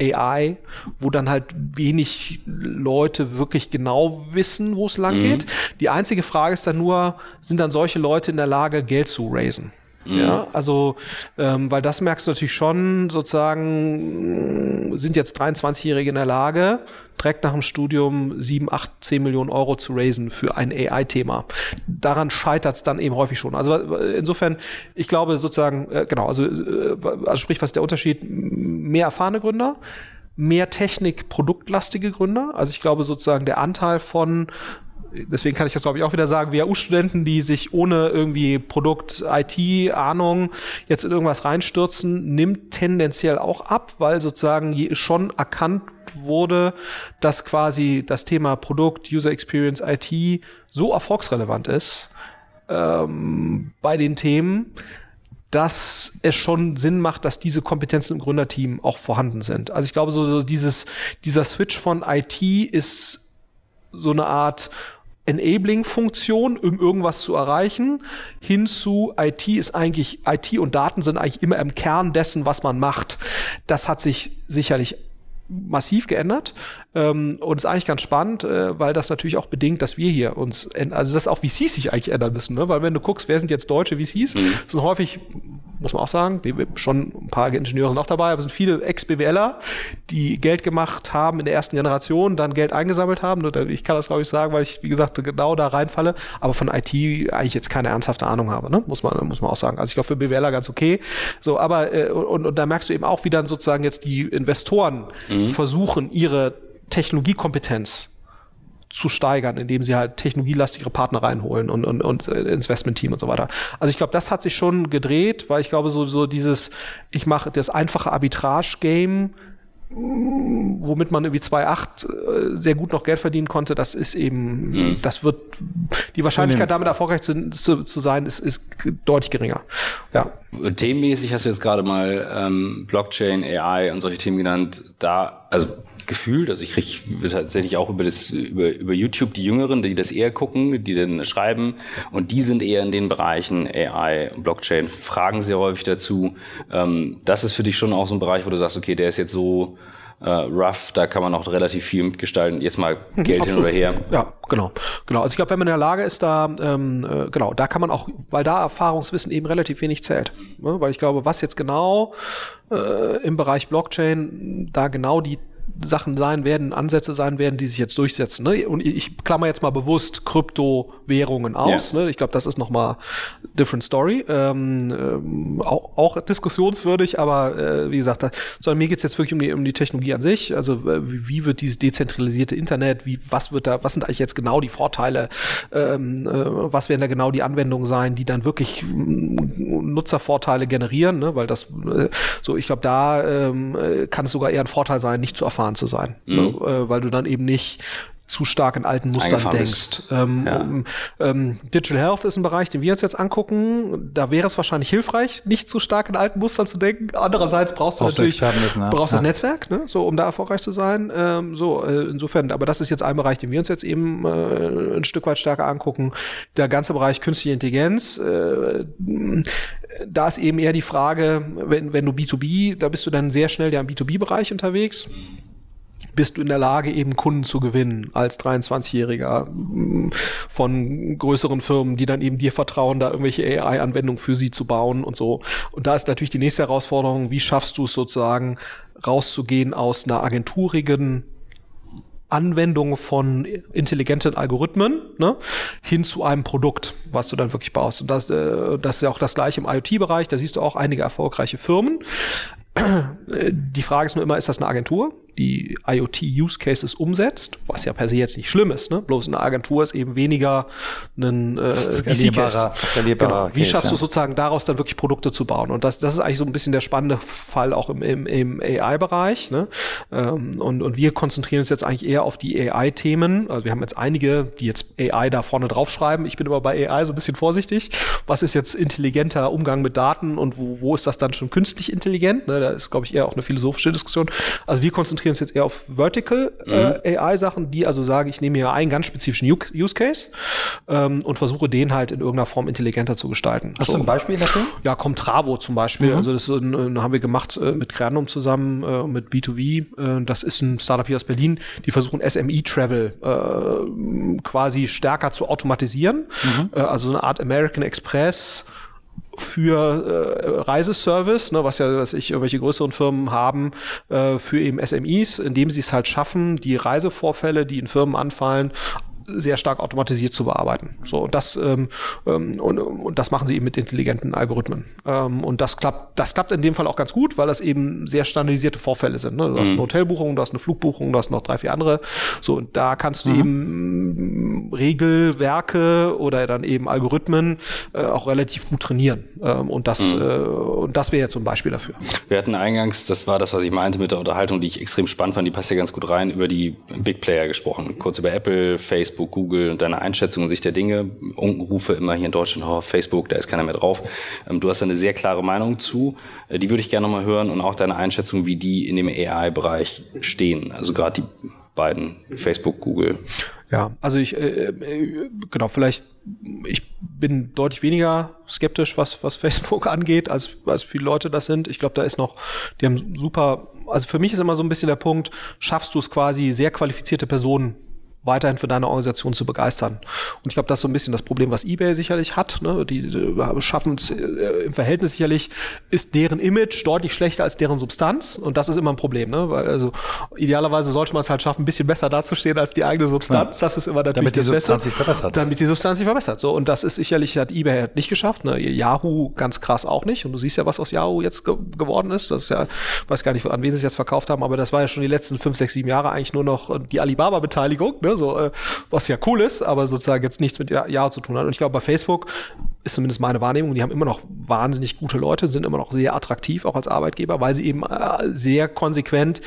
AI, wo dann halt wenig Leute wirklich genau wissen, wo es lang mhm. geht. Die einzige Frage ist dann nur, sind dann solche Leute in der Lage, Geld zu raisen? Mhm. Ja, also, ähm, weil das merkst du natürlich schon, sozusagen, sind jetzt 23-Jährige in der Lage, direkt nach dem Studium 7, 8, 10 Millionen Euro zu raisen für ein AI-Thema. Daran scheitert es dann eben häufig schon. Also insofern, ich glaube sozusagen, äh, genau, also, äh, also sprich, was ist der Unterschied? Mehr erfahrene Gründer, mehr Technik-produktlastige Gründer. Also ich glaube sozusagen der Anteil von deswegen kann ich das glaube ich auch wieder sagen, WHU-Studenten, die sich ohne irgendwie Produkt, IT, Ahnung jetzt in irgendwas reinstürzen, nimmt tendenziell auch ab, weil sozusagen schon erkannt wurde, dass quasi das Thema Produkt, User Experience, IT so erfolgsrelevant ist ähm, bei den Themen, dass es schon Sinn macht, dass diese Kompetenzen im Gründerteam auch vorhanden sind. Also ich glaube, so, so dieses, dieser Switch von IT ist so eine Art Enabling-Funktion, um irgendwas zu erreichen, hin zu IT ist eigentlich, IT und Daten sind eigentlich immer im Kern dessen, was man macht. Das hat sich sicherlich massiv geändert und ist eigentlich ganz spannend, äh, weil das natürlich auch bedingt, dass wir hier uns, also dass auch VCs sich eigentlich ändern müssen, ne? weil wenn du guckst, wer sind jetzt deutsche VCs, mhm. sind häufig muss man auch sagen. Schon ein paar Ingenieure sind auch dabei, aber es sind viele Ex-BWLer, die Geld gemacht haben in der ersten Generation, dann Geld eingesammelt haben. Ich kann das, glaube ich, sagen, weil ich, wie gesagt, genau da reinfalle, aber von IT eigentlich jetzt keine ernsthafte Ahnung habe, ne? muss, man, muss man auch sagen. Also ich glaube, für BWLer ganz okay. So, aber, äh, und, und da merkst du eben auch, wie dann sozusagen jetzt die Investoren mhm. versuchen, ihre Technologiekompetenz zu steigern, indem sie halt technologielastigere Partner reinholen und, und, und äh, Investment-Team und so weiter. Also ich glaube, das hat sich schon gedreht, weil ich glaube, so, so dieses, ich mache das einfache Arbitrage-Game, womit man irgendwie 2,8 äh, sehr gut noch Geld verdienen konnte, das ist eben, mhm. das wird, die Wahrscheinlichkeit damit erfolgreich zu, zu, zu sein, ist, ist deutlich geringer. Ja. Themenmäßig hast du jetzt gerade mal ähm, Blockchain, AI und solche Themen genannt. Da, also gefühlt, also ich kriege tatsächlich auch über das über, über YouTube die Jüngeren, die das eher gucken, die dann schreiben und die sind eher in den Bereichen AI, Blockchain, fragen sehr häufig dazu. Ähm, das ist für dich schon auch so ein Bereich, wo du sagst, okay, der ist jetzt so äh, rough, da kann man auch relativ viel mitgestalten. Jetzt mal mhm, Geld Absolut. hin oder her. Ja, genau, genau. Also ich glaube, wenn man in der Lage ist, da ähm, äh, genau, da kann man auch, weil da Erfahrungswissen eben relativ wenig zählt, ne? weil ich glaube, was jetzt genau äh, im Bereich Blockchain da genau die Sachen sein werden, Ansätze sein werden, die sich jetzt durchsetzen. Ne? Und ich klammer jetzt mal bewusst Kryptowährungen aus. Yeah. Ne? Ich glaube, das ist nochmal different story. Ähm, ähm, auch, auch diskussionswürdig, aber äh, wie gesagt, da, sondern mir geht's jetzt wirklich um die, um die Technologie an sich. Also äh, wie wird dieses dezentralisierte Internet, wie, was wird da, was sind eigentlich jetzt genau die Vorteile, ähm, äh, was werden da genau die Anwendungen sein, die dann wirklich mm, Nutzervorteile generieren, ne? weil das äh, so, ich glaube, da ähm, äh, kann es sogar eher ein Vorteil sein, nicht zu erfahren zu sein, mhm. ne? äh, weil du dann eben nicht zu stark in alten Mustern denkst. Ähm, ja. ähm, Digital Health ist ein Bereich, den wir uns jetzt angucken. Da wäre es wahrscheinlich hilfreich, nicht zu stark in alten Mustern zu denken. Andererseits brauchst du brauchst natürlich wissen, ja. brauchst ja. das Netzwerk, ne? so um da erfolgreich zu sein. Ähm, so äh, insofern, aber das ist jetzt ein Bereich, den wir uns jetzt eben äh, ein Stück weit stärker angucken. Der ganze Bereich künstliche Intelligenz. Äh, da ist eben eher die Frage, wenn, wenn du B2B, da bist du dann sehr schnell ja im B2B-Bereich unterwegs bist du in der Lage, eben Kunden zu gewinnen als 23-Jähriger mm, von größeren Firmen, die dann eben dir vertrauen, da irgendwelche AI-Anwendungen für sie zu bauen und so. Und da ist natürlich die nächste Herausforderung, wie schaffst du es sozusagen rauszugehen aus einer agenturigen Anwendung von intelligenten Algorithmen ne, hin zu einem Produkt, was du dann wirklich baust. Und das, äh, das ist ja auch das gleiche im IoT-Bereich. Da siehst du auch einige erfolgreiche Firmen. Die Frage ist nur immer, ist das eine Agentur? die IoT-Use-Cases umsetzt, was ja per se jetzt nicht schlimm ist, ne? bloß eine Agentur ist eben weniger ein äh, skalierbarer, skalierbarer genau. Wie Case, schaffst ja. du sozusagen daraus dann wirklich Produkte zu bauen? Und das, das ist eigentlich so ein bisschen der spannende Fall auch im, im, im AI-Bereich. Ne? Ähm, und, und wir konzentrieren uns jetzt eigentlich eher auf die AI-Themen. Also wir haben jetzt einige, die jetzt AI da vorne draufschreiben. Ich bin aber bei AI so ein bisschen vorsichtig. Was ist jetzt intelligenter Umgang mit Daten und wo, wo ist das dann schon künstlich intelligent? Ne? Da ist, glaube ich, eher auch eine philosophische Diskussion. Also wir konzentrieren uns jetzt eher auf Vertical äh, mhm. AI-Sachen, die also sagen, ich nehme hier einen ganz spezifischen Use Case ähm, und versuche den halt in irgendeiner Form intelligenter zu gestalten. Hast so. du ein Beispiel dafür? Ja, Comtravo zum Beispiel. Mhm. Also das äh, haben wir gemacht äh, mit Creandum zusammen, äh, mit B2B. Äh, das ist ein Startup hier aus Berlin. Die versuchen SME-Travel äh, quasi stärker zu automatisieren. Mhm. Äh, also eine Art American Express für äh, Reiseservice, ne, was ja, was ich, irgendwelche größeren Firmen haben, äh, für eben SMEs, indem sie es halt schaffen, die Reisevorfälle, die in Firmen anfallen, sehr stark automatisiert zu bearbeiten. So und das ähm, ähm, und, und das machen sie eben mit intelligenten Algorithmen. Ähm, und das klappt, das klappt in dem Fall auch ganz gut, weil das eben sehr standardisierte Vorfälle sind. Ne? Du hast mhm. eine Hotelbuchung, du hast eine Flugbuchung, du hast noch drei, vier andere. So und da kannst du mhm. eben Regelwerke oder dann eben Algorithmen äh, auch relativ gut trainieren. Ähm, und das mhm. äh, und das wäre jetzt so ein Beispiel dafür. Wir hatten eingangs, das war das, was ich meinte mit der Unterhaltung, die ich extrem spannend fand, die passt ja ganz gut rein, über die Big Player gesprochen. Kurz über Apple, Facebook Facebook, Google und deine Einschätzung und Sicht der Dinge. Unkenrufe immer hier in Deutschland, oh, Facebook, da ist keiner mehr drauf. Ähm, du hast eine sehr klare Meinung zu. Äh, die würde ich gerne nochmal hören und auch deine Einschätzung, wie die in dem AI-Bereich stehen. Also gerade die beiden, Facebook, Google. Ja, also ich, äh, äh, genau, vielleicht, ich bin deutlich weniger skeptisch, was, was Facebook angeht, als, als viele Leute das sind. Ich glaube, da ist noch, die haben super, also für mich ist immer so ein bisschen der Punkt, schaffst du es quasi, sehr qualifizierte Personen weiterhin für deine Organisation zu begeistern. Und ich glaube, das ist so ein bisschen das Problem, was eBay sicherlich hat. Ne? Die, die schaffen es äh, im Verhältnis sicherlich, ist deren Image deutlich schlechter als deren Substanz. Und das ist immer ein Problem. Ne? Weil also idealerweise sollte man es halt schaffen, ein bisschen besser dazustehen als die eigene Substanz. Ja. Das ist immer natürlich damit die Substanz sich verbessert. Damit die Substanz sich verbessert. So und das ist sicherlich hat eBay halt nicht geschafft. Ne? Yahoo ganz krass auch nicht. Und du siehst ja, was aus Yahoo jetzt ge geworden ist. Das ist ja, weiß gar nicht, an wen sie es jetzt verkauft haben, aber das war ja schon die letzten fünf, sechs, sieben Jahre eigentlich nur noch die Alibaba-Beteiligung. Ne? So, äh, was ja cool ist, aber sozusagen jetzt nichts mit Jahre zu tun hat. Und ich glaube, bei Facebook ist zumindest meine Wahrnehmung, die haben immer noch wahnsinnig gute Leute, sind immer noch sehr attraktiv, auch als Arbeitgeber, weil sie eben äh, sehr konsequent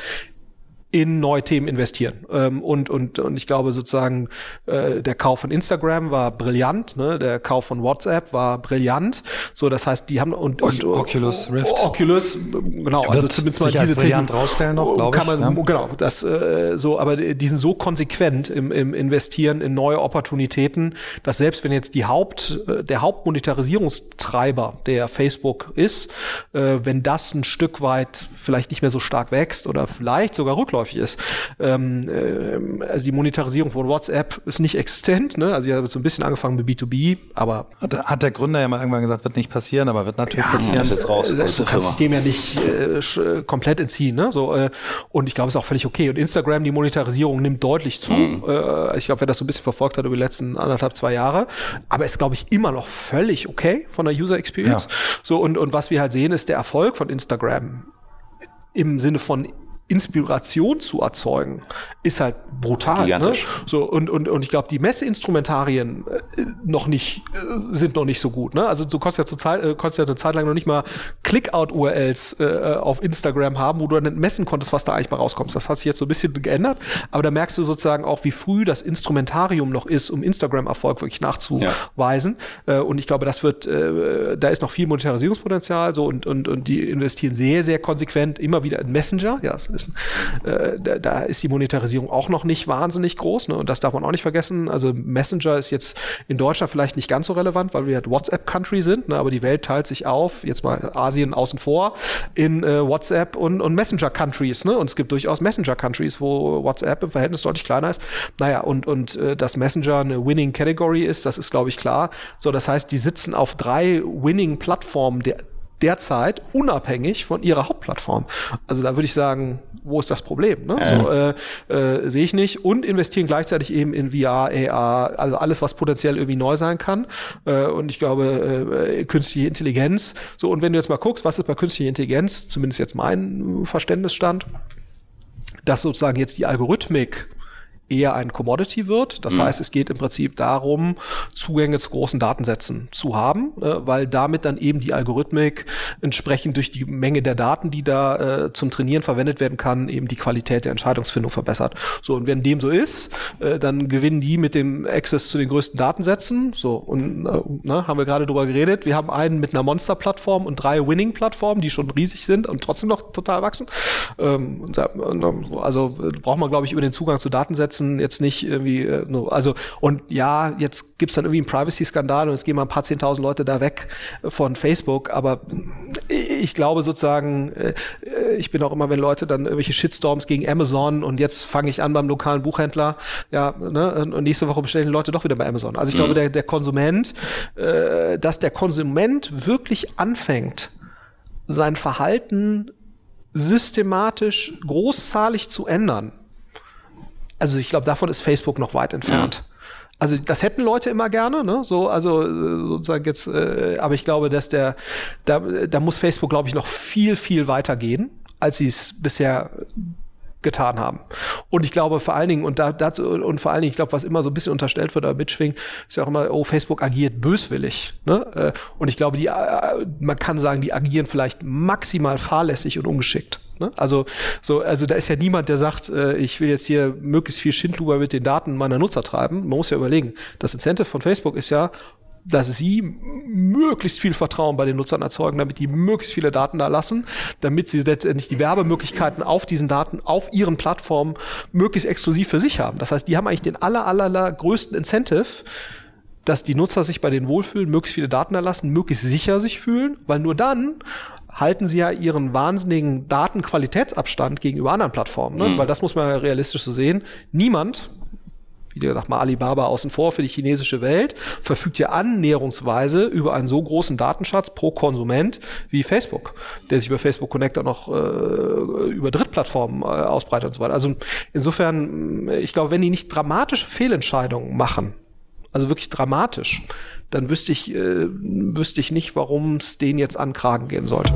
in neue Themen investieren. Ähm, und, und, und ich glaube sozusagen, äh, der Kauf von Instagram war brillant, ne? der Kauf von WhatsApp war brillant. So, das heißt, die haben und, und Oculus Rift. Oculus, genau, also zumindest mal diese Technik rausstellen noch, glaube ich. Man, ja. Genau, das äh, so, aber die sind so konsequent im, im Investieren in neue Opportunitäten, dass selbst wenn jetzt die Haupt, äh, der Hauptmonetarisierungstreiber der Facebook ist, äh, wenn das ein Stück weit vielleicht nicht mehr so stark wächst oder vielleicht sogar rückläuft, rückläufig ist. Ähm, äh, also die Monetarisierung von WhatsApp ist nicht existent. Ne? Also ich habe so ein bisschen angefangen mit B2B, aber hat, hat, der Gründer ja mal irgendwann gesagt, wird nicht passieren, aber wird natürlich ja, passieren. Ist jetzt raus, das, du kannst dich dem ja nicht äh, äh, komplett entziehen. Ne? So, äh, und ich glaube, es ist auch völlig okay. Und Instagram, die Monetarisierung nimmt deutlich zu. Mhm. Äh, ich glaube, wer das so ein bisschen verfolgt hat über die letzten anderthalb, zwei Jahre, aber ist, glaube ich, immer noch völlig okay von der User Experience. Ja. So, und, und was wir halt sehen, ist der Erfolg von Instagram im Sinne von Inspiration zu erzeugen, ist halt brutal. Ne? So, und, und, und ich glaube, die Messeinstrumentarien äh, noch nicht, äh, sind noch nicht so gut. Ne? Also du konntest ja, zur Zeit, äh, konntest ja eine Zeit lang noch nicht mal Clickout-URLs äh, auf Instagram haben, wo du dann messen konntest, was da eigentlich mal rauskommt. Das hat sich jetzt so ein bisschen geändert, aber da merkst du sozusagen auch, wie früh das Instrumentarium noch ist, um Instagram-Erfolg wirklich nachzuweisen. Ja. Äh, und ich glaube, das wird, äh, da ist noch viel Monetarisierungspotenzial so und, und, und die investieren sehr, sehr konsequent immer wieder in Messenger. Ja, es ist, äh, da, ist die Monetarisierung auch noch nicht wahnsinnig groß. Ne? Und das darf man auch nicht vergessen. Also Messenger ist jetzt in Deutschland vielleicht nicht ganz so relevant, weil wir halt WhatsApp-Country sind, ne? aber die Welt teilt sich auf, jetzt mal Asien außen vor, in äh, WhatsApp und, und Messenger-Countries. Ne? Und es gibt durchaus Messenger-Countries, wo WhatsApp im Verhältnis deutlich kleiner ist. Naja, und, und äh, dass Messenger eine Winning Category ist, das ist, glaube ich, klar. So, das heißt, die sitzen auf drei Winning-Plattformen derzeit unabhängig von ihrer Hauptplattform. Also da würde ich sagen, wo ist das Problem? Ne? Äh. So, äh, äh, sehe ich nicht. Und investieren gleichzeitig eben in VR, AR, also alles, was potenziell irgendwie neu sein kann. Äh, und ich glaube, äh, künstliche Intelligenz. So, und wenn du jetzt mal guckst, was ist bei künstlicher Intelligenz, zumindest jetzt mein Verständnisstand, dass sozusagen jetzt die Algorithmik eher ein Commodity wird. Das mhm. heißt, es geht im Prinzip darum, Zugänge zu großen Datensätzen zu haben, äh, weil damit dann eben die Algorithmik entsprechend durch die Menge der Daten, die da äh, zum Trainieren verwendet werden kann, eben die Qualität der Entscheidungsfindung verbessert. So, und wenn dem so ist, äh, dann gewinnen die mit dem Access zu den größten Datensätzen. So, und äh, ne, haben wir gerade drüber geredet. Wir haben einen mit einer Monster-Plattform und drei Winning-Plattformen, die schon riesig sind und trotzdem noch total wachsen. Ähm, also braucht man, glaube ich, über den Zugang zu Datensätzen Datensätzen jetzt nicht irgendwie, äh, also und ja, jetzt gibt's dann irgendwie einen Privacy-Skandal und es gehen mal ein paar zehntausend Leute da weg von Facebook, aber ich glaube sozusagen, äh, ich bin auch immer, wenn Leute dann irgendwelche Shitstorms gegen Amazon und jetzt fange ich an beim lokalen Buchhändler, ja, ne, und nächste Woche bestellen die Leute doch wieder bei Amazon. Also ich mhm. glaube, der, der Konsument, äh, dass der Konsument wirklich anfängt, sein Verhalten systematisch großzahlig zu ändern, also ich glaube, davon ist Facebook noch weit entfernt. Ja. Also das hätten Leute immer gerne, ne? So, also äh, sozusagen jetzt, äh, aber ich glaube, dass der, da, da muss Facebook, glaube ich, noch viel, viel weiter gehen, als sie es bisher getan haben. Und ich glaube vor allen Dingen, und da, dazu, und vor allen Dingen, ich glaube, was immer so ein bisschen unterstellt wird oder mitschwingt, ist ja auch immer, oh, Facebook agiert böswillig. Ne? Äh, und ich glaube, die, man kann sagen, die agieren vielleicht maximal fahrlässig und ungeschickt. Ne? Also, so, also da ist ja niemand, der sagt, äh, ich will jetzt hier möglichst viel Schindluber mit den Daten meiner Nutzer treiben. Man muss ja überlegen, das Incentive von Facebook ist ja, dass sie möglichst viel Vertrauen bei den Nutzern erzeugen, damit die möglichst viele Daten da lassen, damit sie letztendlich die Werbemöglichkeiten auf diesen Daten, auf ihren Plattformen möglichst exklusiv für sich haben. Das heißt, die haben eigentlich den aller, aller, aller größten Incentive, dass die Nutzer sich bei denen wohlfühlen, möglichst viele Daten erlassen, möglichst sicher sich fühlen, weil nur dann halten sie ja ihren wahnsinnigen Datenqualitätsabstand gegenüber anderen Plattformen, ne? Mhm. weil das muss man ja realistisch so sehen. Niemand, wie gesagt mal Alibaba außen vor für die chinesische Welt, verfügt ja annäherungsweise über einen so großen Datenschatz pro Konsument wie Facebook, der sich über Facebook Connect auch noch äh, über Drittplattformen äh, ausbreitet und so weiter. Also insofern, ich glaube, wenn die nicht dramatische Fehlentscheidungen machen, also wirklich dramatisch, dann wüsste ich, äh, wüsste ich nicht, warum es den jetzt an Kragen gehen sollte.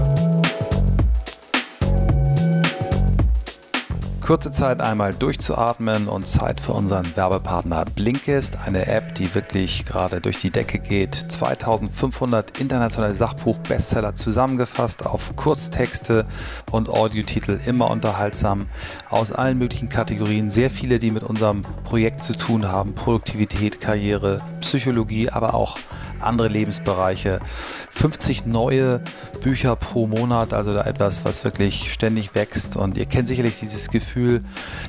Kurze Zeit einmal durchzuatmen und Zeit für unseren Werbepartner Blinkist, eine App, die wirklich gerade durch die Decke geht. 2500 internationale Sachbuch-Bestseller zusammengefasst auf Kurztexte und Audiotitel, immer unterhaltsam, aus allen möglichen Kategorien. Sehr viele, die mit unserem Projekt zu tun haben. Produktivität, Karriere, Psychologie, aber auch andere Lebensbereiche. 50 neue Bücher pro Monat, also da etwas, was wirklich ständig wächst. Und ihr kennt sicherlich dieses Gefühl,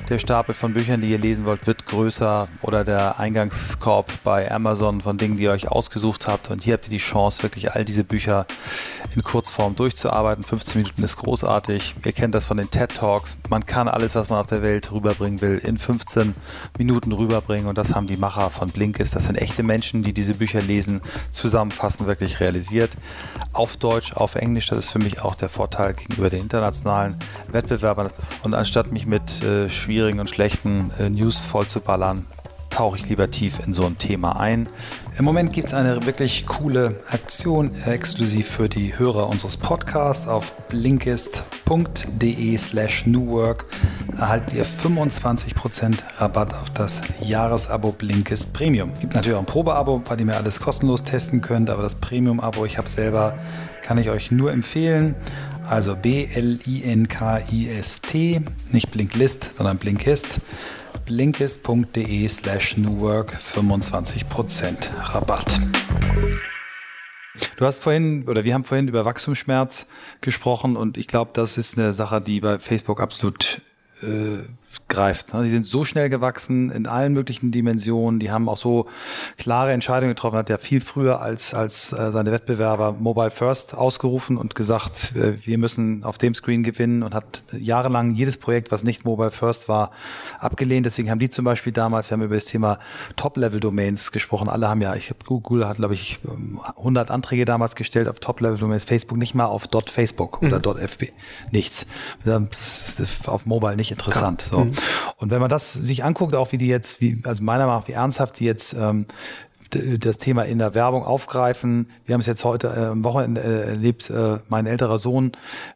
der Stapel von Büchern, die ihr lesen wollt, wird größer oder der Eingangskorb bei Amazon von Dingen, die ihr euch ausgesucht habt. Und hier habt ihr die Chance, wirklich all diese Bücher in Kurzform durchzuarbeiten. 15 Minuten ist großartig. Ihr kennt das von den TED Talks. Man kann alles, was man auf der Welt rüberbringen will, in 15 Minuten rüberbringen. Und das haben die Macher von Blinkist. Das sind echte Menschen, die diese Bücher lesen, zusammenfassen, wirklich realisiert. Auf Deutsch, auf Englisch, das ist für mich auch der Vorteil gegenüber den internationalen Wettbewerbern. Und anstatt mich mit äh, schwierigen und schlechten äh, News vollzuballern, tauche ich lieber tief in so ein Thema ein. Im Moment gibt es eine wirklich coole Aktion exklusiv für die Hörer unseres Podcasts auf blinkist.de slash newwork erhaltet ihr 25% Rabatt auf das Jahresabo Blinkist Premium. Gibt natürlich auch ein Probeabo, bei dem ihr alles kostenlos testen könnt, aber das Premium-Abo, ich habe selber, kann ich euch nur empfehlen. Also B-L-I-N-K-I-S-T, nicht Blinklist, sondern Blinkist blinkist.de slash newwork 25% Rabatt. Du hast vorhin, oder wir haben vorhin über Wachstumsschmerz gesprochen und ich glaube, das ist eine Sache, die bei Facebook absolut äh, greift. Ne? Die sind so schnell gewachsen in allen möglichen Dimensionen. Die haben auch so klare Entscheidungen getroffen. Hat ja viel früher als als äh, seine Wettbewerber Mobile First ausgerufen und gesagt, äh, wir müssen auf dem Screen gewinnen und hat jahrelang jedes Projekt, was nicht Mobile First war, abgelehnt. Deswegen haben die zum Beispiel damals, wir haben über das Thema Top-Level-Domains gesprochen. Alle haben ja, ich habe Google hat glaube ich 100 Anträge damals gestellt auf Top-Level-Domains. Facebook nicht mal auf .facebook mhm. oder .fb. Nichts. Das ist auf Mobile nicht interessant. So. Mhm. Und wenn man das sich anguckt, auch wie die jetzt, wie, also meiner Meinung nach, wie ernsthaft die jetzt ähm, das Thema in der Werbung aufgreifen. Wir haben es jetzt heute äh, am Wochenende erlebt, äh, mein älterer Sohn,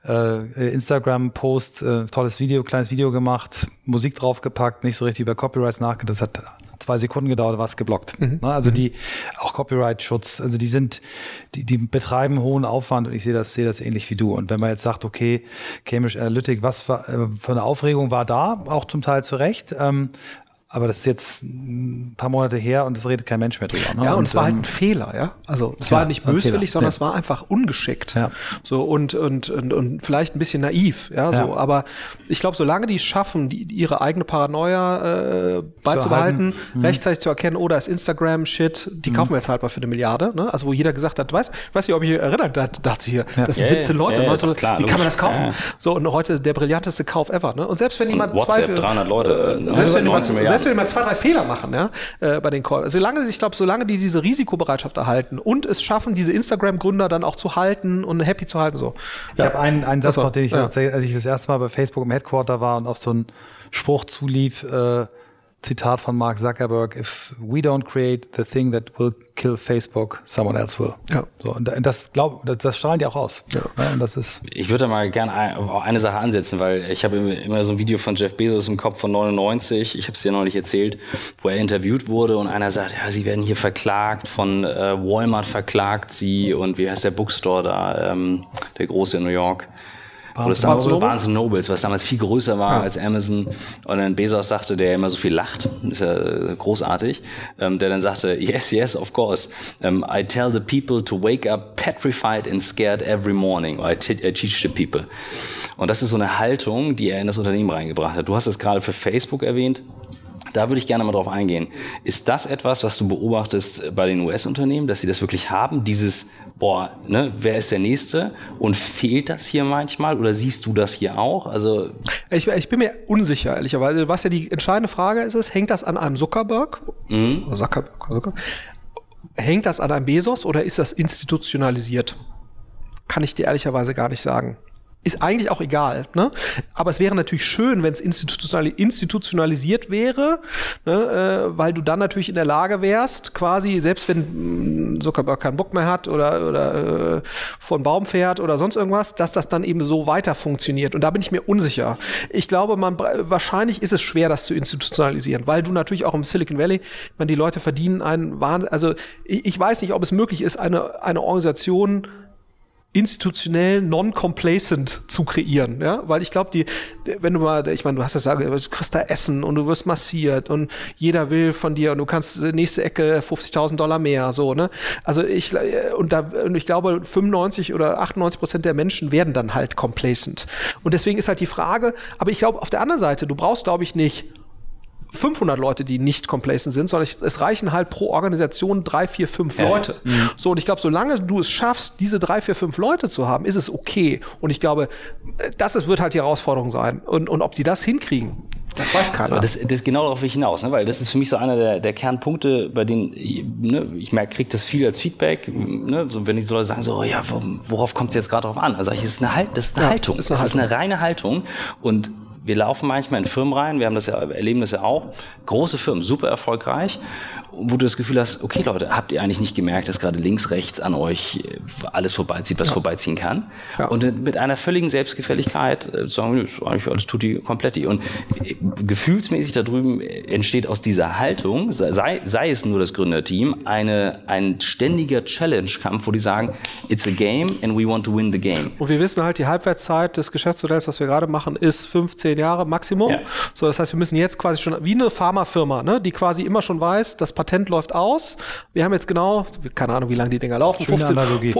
äh, Instagram-Post, äh, tolles Video, kleines Video gemacht, Musik draufgepackt, nicht so richtig über Copyrights nachgedacht. Das hat zwei Sekunden gedauert, war es geblockt. Mhm. Ne, also die, auch Copyright-Schutz, also die sind, die, die betreiben hohen Aufwand und ich sehe das, sehe das ähnlich wie du. Und wenn man jetzt sagt, okay, Cambridge Analytic, was äh, für eine Aufregung war da, auch zum Teil zu Recht, ähm, aber das ist jetzt ein paar Monate her und es redet kein Mensch mehr drüber. Ne? Ja, und, und es war halt ähm, ein Fehler, ja. Also es ja, war nicht böswillig, sondern ja. es war einfach ungeschickt. Ja. So und, und, und, und vielleicht ein bisschen naiv, ja. ja. So, aber ich glaube, solange die es schaffen, die, ihre eigene Paranoia äh, beizubehalten, zu mhm. rechtzeitig zu erkennen, oder oh, ist Instagram-Shit, die mhm. kaufen wir jetzt halt mal für eine Milliarde. Ne? Also wo jeder gesagt hat, weiß, weiß nicht, ob ich erinnert, da dachte hier, das sind 17 Leute. Ja, so, klar, wie kann man das kaufen? So, und heute der brillanteste Kauf ever. Ne? Und selbst wenn jemand WhatsApp, Zweifel, 300 Leute, äh, selbst wenn jemand, selbst wenn mal zwei, drei Fehler machen, ja, äh, bei den Calls. Solange, ich glaube, solange die diese Risikobereitschaft erhalten und es schaffen, diese Instagram-Gründer dann auch zu halten und happy zu halten, so. Ich ja. habe einen, einen Satz noch, den ich, ja. als ich das erste Mal bei Facebook im Headquarter war und auf so einen Spruch zulief, äh, Zitat von Mark Zuckerberg, if we don't create the thing that will kill Facebook, someone else will. Ja. So, und das, glaub, das, das strahlen die auch aus. Ja. ja. und das ist ich würde mal gerne eine Sache ansetzen, weil ich habe immer so ein Video von Jeff Bezos im Kopf von 99, ich habe es dir noch nicht erzählt, wo er interviewt wurde und einer sagt, ja, sie werden hier verklagt, von äh, Walmart verklagt sie und wie heißt der Bookstore da, ähm, der große in New York. Barnes, Barnes, Noble? Barnes Nobles, was damals viel größer war ja. als Amazon. Und dann Bezos sagte, der immer so viel lacht, ist ja großartig, ähm, der dann sagte, yes, yes, of course. Um, I tell the people to wake up petrified and scared every morning. I, I teach the people. Und das ist so eine Haltung, die er in das Unternehmen reingebracht hat. Du hast es gerade für Facebook erwähnt. Da würde ich gerne mal drauf eingehen. Ist das etwas, was du beobachtest bei den US-Unternehmen, dass sie das wirklich haben? Dieses, boah, ne, wer ist der Nächste? Und fehlt das hier manchmal? Oder siehst du das hier auch? Also ich, ich bin mir unsicher, ehrlicherweise. Was ja die entscheidende Frage ist, ist hängt das an einem Zuckerberg? Mhm. Zuckerberg, Zuckerberg? Hängt das an einem Bezos oder ist das institutionalisiert? Kann ich dir ehrlicherweise gar nicht sagen ist eigentlich auch egal. Ne? Aber es wäre natürlich schön, wenn es institutionalisiert wäre, ne? äh, weil du dann natürlich in der Lage wärst, quasi, selbst wenn mm, Zuckerberg keinen Bock mehr hat oder, oder äh, von Baum fährt oder sonst irgendwas, dass das dann eben so weiter funktioniert. Und da bin ich mir unsicher. Ich glaube, man wahrscheinlich ist es schwer, das zu institutionalisieren, weil du natürlich auch im Silicon Valley, man die Leute verdienen einen Wahnsinn. Also ich, ich weiß nicht, ob es möglich ist, eine, eine Organisation institutionell non-complacent zu kreieren, ja, weil ich glaube, die, wenn du mal, ich meine, du hast das sagen, du kriegst da Essen und du wirst massiert und jeder will von dir und du kannst nächste Ecke 50.000 Dollar mehr, so, ne, also ich, und da, und ich glaube, 95 oder 98 Prozent der Menschen werden dann halt complacent. Und deswegen ist halt die Frage, aber ich glaube, auf der anderen Seite, du brauchst, glaube ich, nicht 500 Leute, die nicht complacent sind, sondern es reichen halt pro Organisation drei, vier, fünf ja. Leute. Mhm. So, und ich glaube, solange du es schaffst, diese drei, vier, fünf Leute zu haben, ist es okay. Und ich glaube, das ist, wird halt die Herausforderung sein. Und, und ob die das hinkriegen, das weiß keiner. Das, das genau darauf will ich hinaus, ne? weil das ist für mich so einer der, der Kernpunkte, bei denen ne, ich merke, kriege das viel als Feedback. Ne? So, wenn die so Leute sagen, so, ja, worauf kommt es jetzt gerade drauf an? Also ich, das ist eine, halt, das ist eine ja, Haltung. Ist eine das Haltung. ist eine reine Haltung. Und wir laufen manchmal in Firmen rein, wir haben das ja, erleben das ja auch, große Firmen, super erfolgreich wo du das Gefühl hast, okay Leute, habt ihr eigentlich nicht gemerkt, dass gerade links, rechts an euch äh, alles vorbeizieht, was ja. vorbeiziehen kann? Ja. Und mit einer völligen Selbstgefälligkeit äh, sagen, eigentlich alles tut die komplett. Und äh, gefühlsmäßig da drüben entsteht aus dieser Haltung, sei, sei es nur das Gründerteam, eine, ein ständiger Challenge-Kampf, wo die sagen, it's a game and we want to win the game. Und wir wissen halt, die Halbwertszeit des Geschäftsmodells, was wir gerade machen, ist 15 Jahre Maximum. Ja. So, das heißt, wir müssen jetzt quasi schon, wie eine Pharmafirma, ne, die quasi immer schon weiß, dass Patent läuft aus. Wir haben jetzt genau, keine Ahnung, wie lange die Dinger laufen, 15,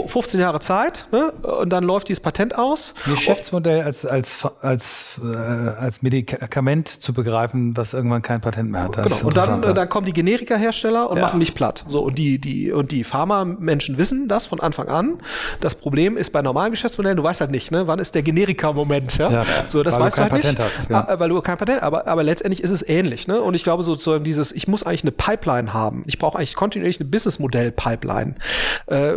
15, Jahre Zeit ne? und dann läuft dieses Patent aus. Geschäftsmodell als, als, als, äh, als Medikament zu begreifen, was irgendwann kein Patent mehr hat. genau. Und dann, dann kommen die Generika-Hersteller und ja. machen mich platt. So, und die, die, und die Pharma-Menschen wissen das von Anfang an. Das Problem ist bei normalen Geschäftsmodellen, du weißt halt nicht, ne? wann ist der Generika-Moment. Ja? ja? so, das weißt du halt Patent nicht. Hast. Ja. Ah, weil du kein Patent, aber, aber letztendlich ist es ähnlich. Ne? Und ich glaube sozusagen dieses, ich muss eigentlich eine Pipeline haben. Ich brauche eigentlich kontinuierlich eine Businessmodell-Pipeline. Äh,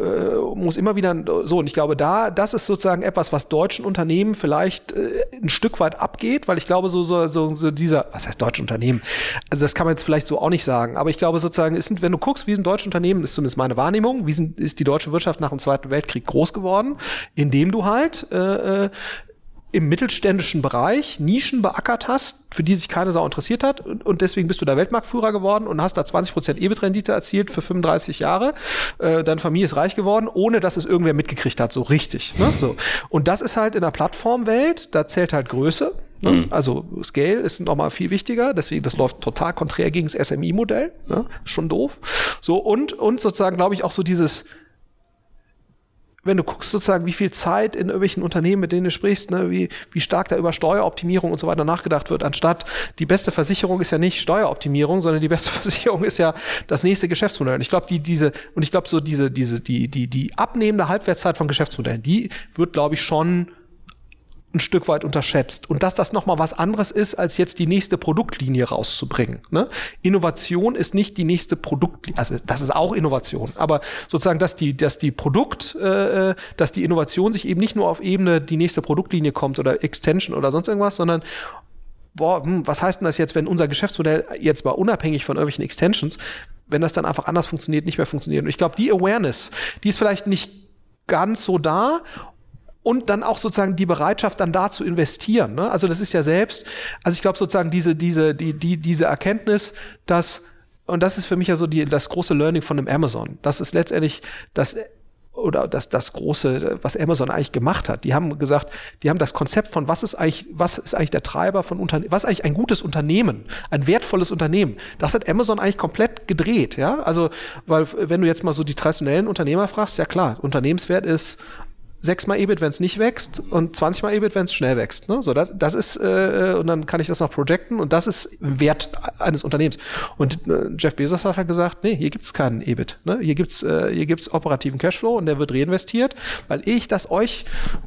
muss immer wieder so. Und ich glaube, da, das ist sozusagen etwas, was deutschen Unternehmen vielleicht äh, ein Stück weit abgeht, weil ich glaube, so, so, so, so dieser, was heißt deutsche Unternehmen? Also das kann man jetzt vielleicht so auch nicht sagen. Aber ich glaube sozusagen, ist, wenn du guckst, wie sind deutsche Unternehmen, ist zumindest meine Wahrnehmung, wie sind, ist die deutsche Wirtschaft nach dem Zweiten Weltkrieg groß geworden, indem du halt äh, äh im mittelständischen Bereich Nischen beackert hast, für die sich keine Sau interessiert hat und, und deswegen bist du da Weltmarktführer geworden und hast da 20% EBIT-Rendite erzielt für 35 Jahre. Äh, deine Familie ist reich geworden, ohne dass es irgendwer mitgekriegt hat, so richtig. Ne? So. Und das ist halt in der Plattformwelt, da zählt halt Größe. Ne? Mhm. Also Scale ist nochmal viel wichtiger, deswegen das läuft total konträr gegen das SMI-Modell, ne? schon doof. So und und sozusagen glaube ich auch so dieses wenn du guckst sozusagen, wie viel Zeit in irgendwelchen Unternehmen, mit denen du sprichst, ne, wie, wie stark da über Steueroptimierung und so weiter nachgedacht wird, anstatt die beste Versicherung ist ja nicht Steueroptimierung, sondern die beste Versicherung ist ja das nächste Geschäftsmodell. Und ich glaube, die, diese, und ich glaube, so diese, diese, die, die, die abnehmende Halbwertszeit von Geschäftsmodellen, die wird, glaube ich, schon ein Stück weit unterschätzt. Und dass das nochmal was anderes ist, als jetzt die nächste Produktlinie rauszubringen. Ne? Innovation ist nicht die nächste Produktlinie, also das ist auch Innovation, aber sozusagen, dass die, dass die Produkt, äh, dass die Innovation sich eben nicht nur auf Ebene die nächste Produktlinie kommt oder Extension oder sonst irgendwas, sondern boah, hm, was heißt denn das jetzt, wenn unser Geschäftsmodell jetzt mal unabhängig von irgendwelchen Extensions, wenn das dann einfach anders funktioniert, nicht mehr funktioniert. Und ich glaube, die Awareness, die ist vielleicht nicht ganz so da und dann auch sozusagen die Bereitschaft, dann da zu investieren. Ne? Also das ist ja selbst, also ich glaube sozusagen diese, diese, die, die, diese Erkenntnis, dass, und das ist für mich ja so die, das große Learning von dem Amazon. Das ist letztendlich das oder das, das große, was Amazon eigentlich gemacht hat. Die haben gesagt, die haben das Konzept von was ist eigentlich, was ist eigentlich der Treiber von Unternehmen, was ist eigentlich ein gutes Unternehmen, ein wertvolles Unternehmen. Das hat Amazon eigentlich komplett gedreht, ja. Also, weil, wenn du jetzt mal so die traditionellen Unternehmer fragst, ja klar, Unternehmenswert ist sechsmal EBIT, wenn es nicht wächst und 20 mal EBIT, wenn es schnell wächst. Ne? So, das, das ist, äh, und dann kann ich das noch projecten und das ist Wert eines Unternehmens. Und äh, Jeff Bezos hat halt gesagt, nee, hier gibt's keinen EBIT. Ne? Hier gibt's äh, hier gibt's operativen Cashflow und der wird reinvestiert, weil ich das euch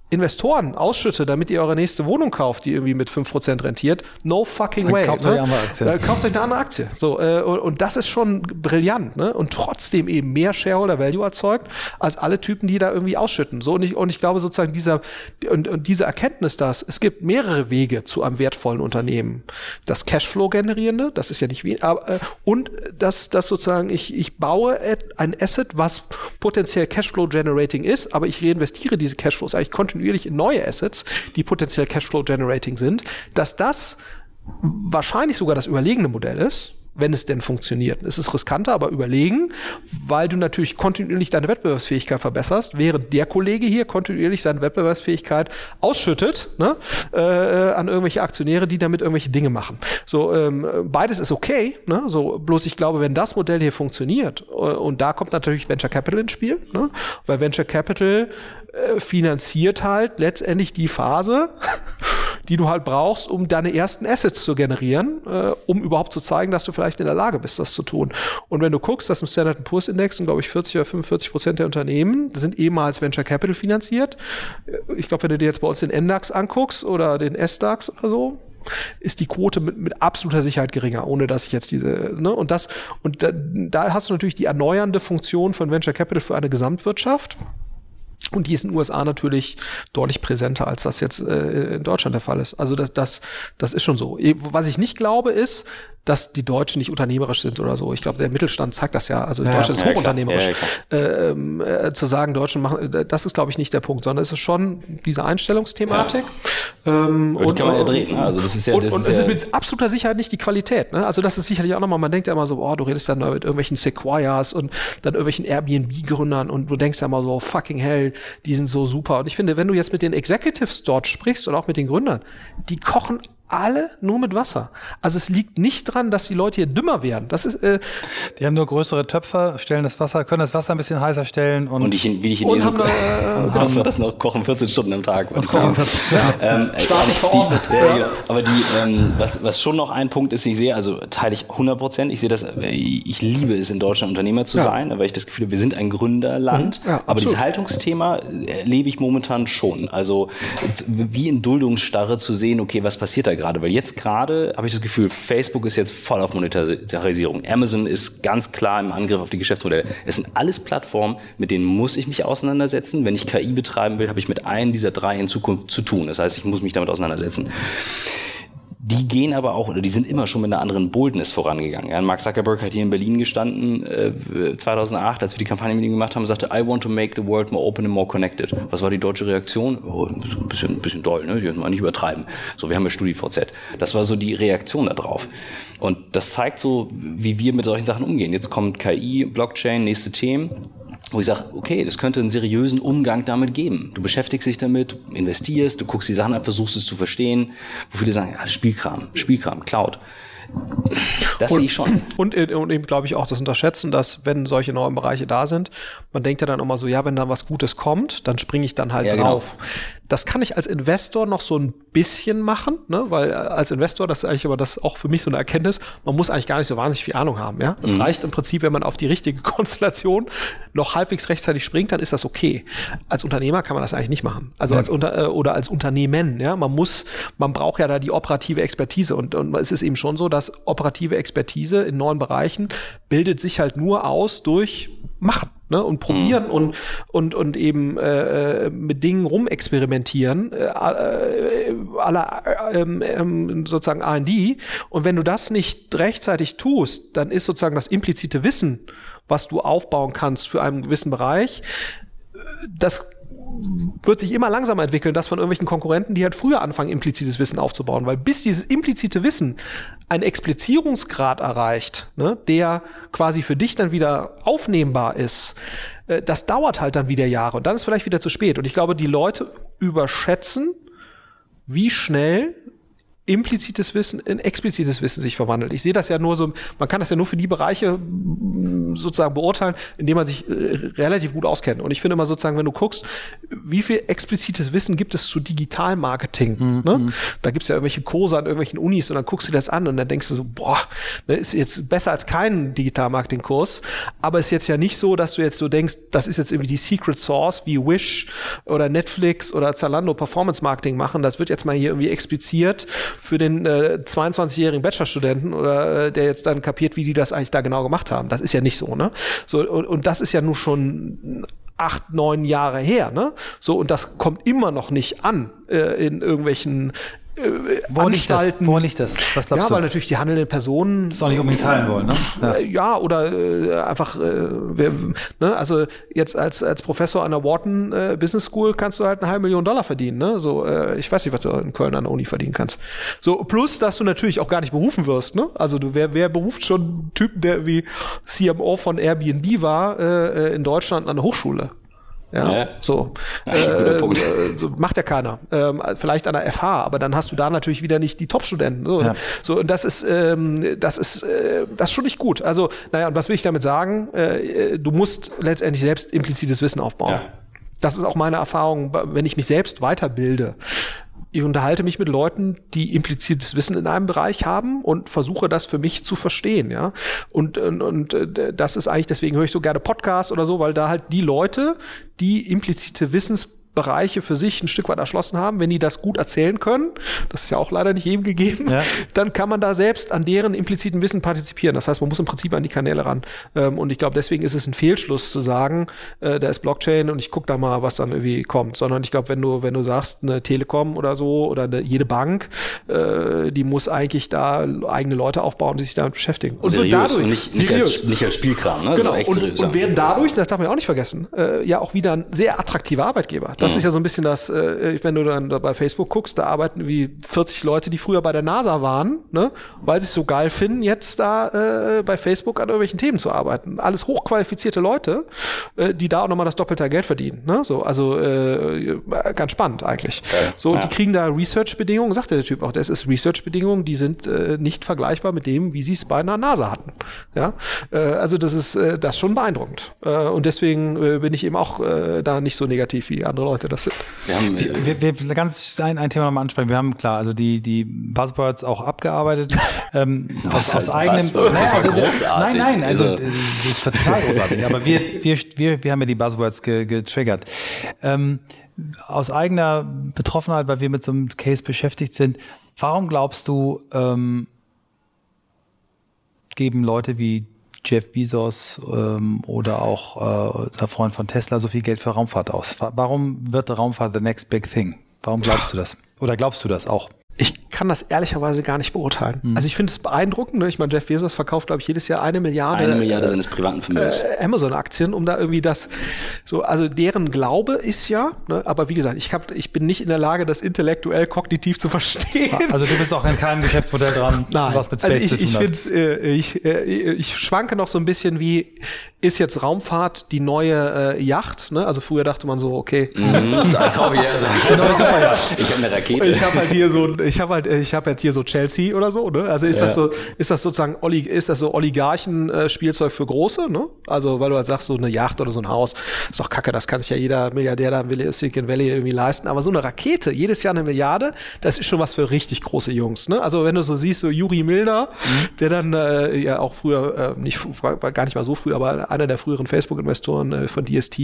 Investoren ausschütte, damit ihr eure nächste Wohnung kauft, die irgendwie mit 5% rentiert. No fucking dann way. Kauft ne? euch eine andere Aktie. Äh, kauft euch eine andere Aktie. So, äh, und, und das ist schon brillant, ne? Und trotzdem eben mehr Shareholder Value erzeugt, als alle Typen, die da irgendwie ausschütten. So, und ich, und ich glaube sozusagen dieser, und, und diese Erkenntnis, dass es gibt mehrere Wege zu einem wertvollen Unternehmen. Das Cashflow generierende, das ist ja nicht wie, aber, äh, und dass, dass sozusagen ich, ich baue ein Asset, was potenziell Cashflow generating ist, aber ich reinvestiere diese Cashflows eigentlich kontinuierlich in neue Assets, die potenziell Cashflow generating sind, dass das wahrscheinlich sogar das überlegene Modell ist, wenn es denn funktioniert. Es ist riskanter, aber überlegen, weil du natürlich kontinuierlich deine Wettbewerbsfähigkeit verbesserst, während der Kollege hier kontinuierlich seine Wettbewerbsfähigkeit ausschüttet ne, äh, an irgendwelche Aktionäre, die damit irgendwelche Dinge machen. So ähm, beides ist okay. Ne, so bloß ich glaube, wenn das Modell hier funktioniert äh, und da kommt natürlich Venture Capital ins Spiel, ne, weil Venture Capital äh, finanziert halt letztendlich die Phase, die du halt brauchst, um deine ersten Assets zu generieren, äh, um überhaupt zu zeigen, dass du vielleicht in der Lage bist, das zu tun. Und wenn du guckst, dass im Standard Poor's Index glaube ich, 40 oder 45 Prozent der Unternehmen sind ehemals Venture Capital finanziert. Ich glaube, wenn du dir jetzt bei uns den NDAX anguckst oder den SDAX oder so, ist die Quote mit, mit absoluter Sicherheit geringer, ohne dass ich jetzt diese, ne, und das, und da, da hast du natürlich die erneuernde Funktion von Venture Capital für eine Gesamtwirtschaft. Und die ist in den USA natürlich deutlich präsenter, als das jetzt äh, in Deutschland der Fall ist. Also das, das, das ist schon so. Was ich nicht glaube, ist, dass die Deutschen nicht unternehmerisch sind oder so. Ich glaube, der Mittelstand zeigt das ja. Also ja, Deutschland ja, ist hochunternehmerisch. Ja, ähm, äh, zu sagen, Deutschen machen, äh, das ist, glaube ich, nicht der Punkt, sondern es ist schon diese Einstellungsthematik. Ähm, und, und kann man ja drehen. Ne? Also das ist ja, und, das und ist es ist mit absoluter Sicherheit nicht die Qualität. Ne? Also das ist sicherlich auch nochmal, man denkt ja immer so, oh, du redest dann mit irgendwelchen Sequoias und dann irgendwelchen Airbnb-Gründern und du denkst ja immer so, fucking hell, die sind so super. Und ich finde, wenn du jetzt mit den Executives dort sprichst und auch mit den Gründern, die kochen alle nur mit Wasser. Also es liegt nicht dran, dass die Leute hier dümmer werden. Das ist, äh, die haben nur größere Töpfer, stellen das Wasser, können das Wasser ein bisschen heißer stellen und, und die, wie die Chinesen und haben, äh, wir das noch kochen 14 Stunden am Tag. Und kochen 14 ja. ähm, Staatlich verordnet. Die, ja, ja. Aber die, ähm, was, was schon noch ein Punkt ist, ich sehe, also teile ich 100 Prozent, ich sehe das, äh, ich liebe es in Deutschland Unternehmer zu sein, weil ich das Gefühl habe, wir sind ein Gründerland. Mhm. aber dieses Haltungsthema erlebe ich momentan schon. Also wie in Duldungsstarre zu sehen, okay, was passiert da gerade, weil jetzt gerade habe ich das Gefühl, Facebook ist jetzt voll auf Monetarisierung. Amazon ist ganz klar im Angriff auf die Geschäftsmodelle. Es sind alles Plattformen, mit denen muss ich mich auseinandersetzen. Wenn ich KI betreiben will, habe ich mit einem dieser drei in Zukunft zu tun. Das heißt, ich muss mich damit auseinandersetzen. Die gehen aber auch, oder die sind immer schon mit einer anderen Boldness vorangegangen. Ja, Mark Zuckerberg hat hier in Berlin gestanden, äh, 2008, als wir die Kampagne mit ihm gemacht haben, sagte, I want to make the world more open and more connected. Was war die deutsche Reaktion? Oh, ein bisschen, ein bisschen doll, ne? Die mal nicht übertreiben. So, wir haben ja StudiVZ. Das war so die Reaktion darauf. Und das zeigt so, wie wir mit solchen Sachen umgehen. Jetzt kommt KI, Blockchain, nächste Themen wo ich sage, okay, das könnte einen seriösen Umgang damit geben. Du beschäftigst dich damit, investierst, du guckst die Sachen an, versuchst es zu verstehen, wo viele sagen, ja, Spielkram, Spielkram, Cloud. Das sehe ich schon. Und, und eben glaube ich auch das Unterschätzen, dass wenn solche neuen Bereiche da sind, man denkt ja dann immer so, ja, wenn da was Gutes kommt, dann springe ich dann halt ja, genau. drauf. Genau. Das kann ich als Investor noch so ein bisschen machen, ne? weil äh, als Investor, das ist eigentlich aber das auch für mich so eine Erkenntnis, man muss eigentlich gar nicht so wahnsinnig viel Ahnung haben. Ja, Es mhm. reicht im Prinzip, wenn man auf die richtige Konstellation noch halbwegs rechtzeitig springt, dann ist das okay. Als Unternehmer kann man das eigentlich nicht machen. Also ja. als Unter äh, oder als Unternehmen. Ja, man muss, man braucht ja da die operative Expertise und, und es ist eben schon so, dass operative Expertise in neuen Bereichen bildet sich halt nur aus durch Machen ne? und probieren mhm. und, und, und eben äh, äh mit Dingen rumexperimentieren, äh, äh, aller äh, äh, sozusagen R&D. Und wenn du das nicht rechtzeitig tust, dann ist sozusagen das implizite Wissen, was du aufbauen kannst für einen gewissen Bereich, das wird sich immer langsamer entwickeln, das von irgendwelchen Konkurrenten, die halt früher anfangen, implizites Wissen aufzubauen. Weil bis dieses implizite Wissen einen Explizierungsgrad erreicht, ne, der quasi für dich dann wieder aufnehmbar ist, äh, das dauert halt dann wieder Jahre und dann ist vielleicht wieder zu spät. Und ich glaube, die Leute überschätzen, wie schnell implizites Wissen in explizites Wissen sich verwandelt. Ich sehe das ja nur so, man kann das ja nur für die Bereiche mm, sozusagen beurteilen, in denen man sich äh, relativ gut auskennt. Und ich finde immer sozusagen, wenn du guckst, wie viel explizites Wissen gibt es zu Digitalmarketing? Mhm. Ne? Da gibt es ja irgendwelche Kurse an irgendwelchen Unis und dann guckst du dir das an und dann denkst du so, boah, ne, ist jetzt besser als kein Digitalmarketing-Kurs. Aber ist jetzt ja nicht so, dass du jetzt so denkst, das ist jetzt irgendwie die Secret Source wie Wish oder Netflix oder Zalando Performance Marketing machen. Das wird jetzt mal hier irgendwie expliziert für den äh, 22-jährigen Bachelorstudenten oder äh, der jetzt dann kapiert, wie die das eigentlich da genau gemacht haben. Das ist ja nicht so, ne? So, und, und das ist ja nur schon acht, neun Jahre her, ne? So, und das kommt immer noch nicht an äh, in irgendwelchen äh, wo das? Wo liegt das? Was glaubst ja, du? weil natürlich die handelnden Personen das auch nicht unbedingt teilen wollen, ne? Ja, äh, ja oder äh, einfach, äh, wer, ne? also jetzt als als Professor an der Wharton äh, Business School kannst du halt eine halbe Million Dollar verdienen, ne? So, äh, ich weiß nicht, was du in Köln an der Uni verdienen kannst. So plus, dass du natürlich auch gar nicht berufen wirst, ne? Also du wer wer beruft schon einen Typen, der wie CMO von Airbnb war äh, in Deutschland an der Hochschule? Ja, ja. so. Ja, äh, so macht ja keiner. Ähm, vielleicht an der FH, aber dann hast du da natürlich wieder nicht die Top-Studenten. So, ja. so und das ist, ähm, das ist, äh, das ist schon nicht gut. Also, naja, und was will ich damit sagen? Äh, du musst letztendlich selbst implizites Wissen aufbauen. Ja. Das ist auch meine Erfahrung, wenn ich mich selbst weiterbilde ich unterhalte mich mit Leuten, die implizites Wissen in einem Bereich haben und versuche das für mich zu verstehen, ja. Und, und, und äh, das ist eigentlich, deswegen höre ich so gerne Podcasts oder so, weil da halt die Leute, die implizite Wissens Bereiche für sich ein Stück weit erschlossen haben, wenn die das gut erzählen können, das ist ja auch leider nicht jedem gegeben, ja. dann kann man da selbst an deren impliziten Wissen partizipieren. Das heißt, man muss im Prinzip an die Kanäle ran. Ähm, und ich glaube, deswegen ist es ein Fehlschluss zu sagen, äh, da ist Blockchain und ich gucke da mal, was dann irgendwie kommt. Sondern ich glaube, wenn du, wenn du sagst, eine Telekom oder so oder eine, jede Bank, äh, die muss eigentlich da eigene Leute aufbauen, die sich damit beschäftigen. Und seriös dadurch, und nicht, nicht, als, nicht als Spielkram, ne? Genau. und, seriös, und werden dadurch, das darf man auch nicht vergessen, äh, ja auch wieder ein sehr attraktiver Arbeitgeber. Das das ist ja so ein bisschen das, äh, wenn du dann bei Facebook guckst, da arbeiten wie 40 Leute, die früher bei der NASA waren, ne, weil sie es so geil finden, jetzt da äh, bei Facebook an irgendwelchen Themen zu arbeiten. Alles hochqualifizierte Leute, äh, die da auch nochmal das doppelte Geld verdienen. Ne? So, also äh, ganz spannend eigentlich. Okay. So, ja. die kriegen da Research-Bedingungen, sagt der Typ auch, das ist Research-Bedingungen, die sind äh, nicht vergleichbar mit dem, wie sie es bei einer NASA hatten. Ja, äh, also das ist äh, das ist schon beeindruckend. Äh, und deswegen äh, bin ich eben auch äh, da nicht so negativ wie andere Leute das sind. Wir haben wir, wir, wir ganz ein, ein Thema nochmal ansprechen. Wir haben klar, also die die Buzzwords auch abgearbeitet. ähm, Was aus, aus eigenem. Buzzwords? Naja, also, großartig. Nein, nein, also, also das war total großartig. Aber wir wir wir wir haben ja die Buzzwords ge, getriggert. Ähm, aus eigener Betroffenheit, weil wir mit so einem Case beschäftigt sind, warum glaubst du, ähm, geben Leute wie Jeff Bezos ähm, oder auch äh, der Freund von Tesla so viel Geld für Raumfahrt aus? Warum wird Raumfahrt the next big thing? Warum glaubst du das? Oder glaubst du das auch? Ich kann das ehrlicherweise gar nicht beurteilen. Mhm. Also ich finde es beeindruckend. Ne? Ich meine, Jeff Bezos verkauft, glaube ich, jedes Jahr eine Milliarde. Eine Milliarde äh, seines privaten Vermögens. Äh, Amazon-Aktien, um da irgendwie das so, also deren Glaube ist ja, ne? aber wie gesagt, ich, hab, ich bin nicht in der Lage, das intellektuell kognitiv zu verstehen. Also du bist auch in keinem Geschäftsmodell dran, Nein. was mit Space also ich, zu tun ich, äh, ich, äh, ich schwanke noch so ein bisschen wie, ist jetzt Raumfahrt die neue äh, Yacht? Ne? Also früher dachte man so, okay. Mhm, das Hobby, also. Ich habe eine Rakete. Ich habe halt hier so, ich habe halt, ich habe jetzt hier so Chelsea oder so. Ne? Also ist ja. das so, ist das sozusagen Oli, ist das so Oligarchen-Spielzeug für Große? Ne? Also weil du halt sagst, so eine Yacht oder so ein Haus, ist doch kacke. Das kann sich ja jeder Milliardär da im Silicon Valley irgendwie leisten. Aber so eine Rakete, jedes Jahr eine Milliarde, das ist schon was für richtig große Jungs. Ne? Also wenn du so siehst, so Juri Milner, mhm. der dann äh, ja auch früher äh, nicht war gar nicht mal so früh, aber einer der früheren Facebook-Investoren äh, von DST,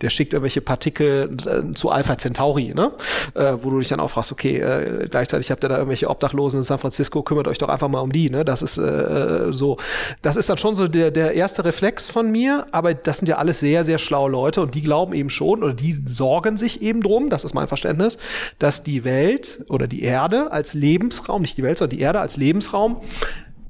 der schickt irgendwelche Partikel äh, zu Alpha Centauri, ne? Äh, wo du dich dann auch fragst, okay, äh, gleichzeitig habt ihr da irgendwelche Obdachlosen in San Francisco, kümmert euch doch einfach mal um die, ne? Das ist äh, so, das ist dann schon so der, der erste Reflex von mir, aber das sind ja alles sehr, sehr schlaue Leute und die glauben eben schon oder die sorgen sich eben drum, das ist mein Verständnis, dass die Welt oder die Erde als Lebensraum, nicht die Welt, sondern die Erde als Lebensraum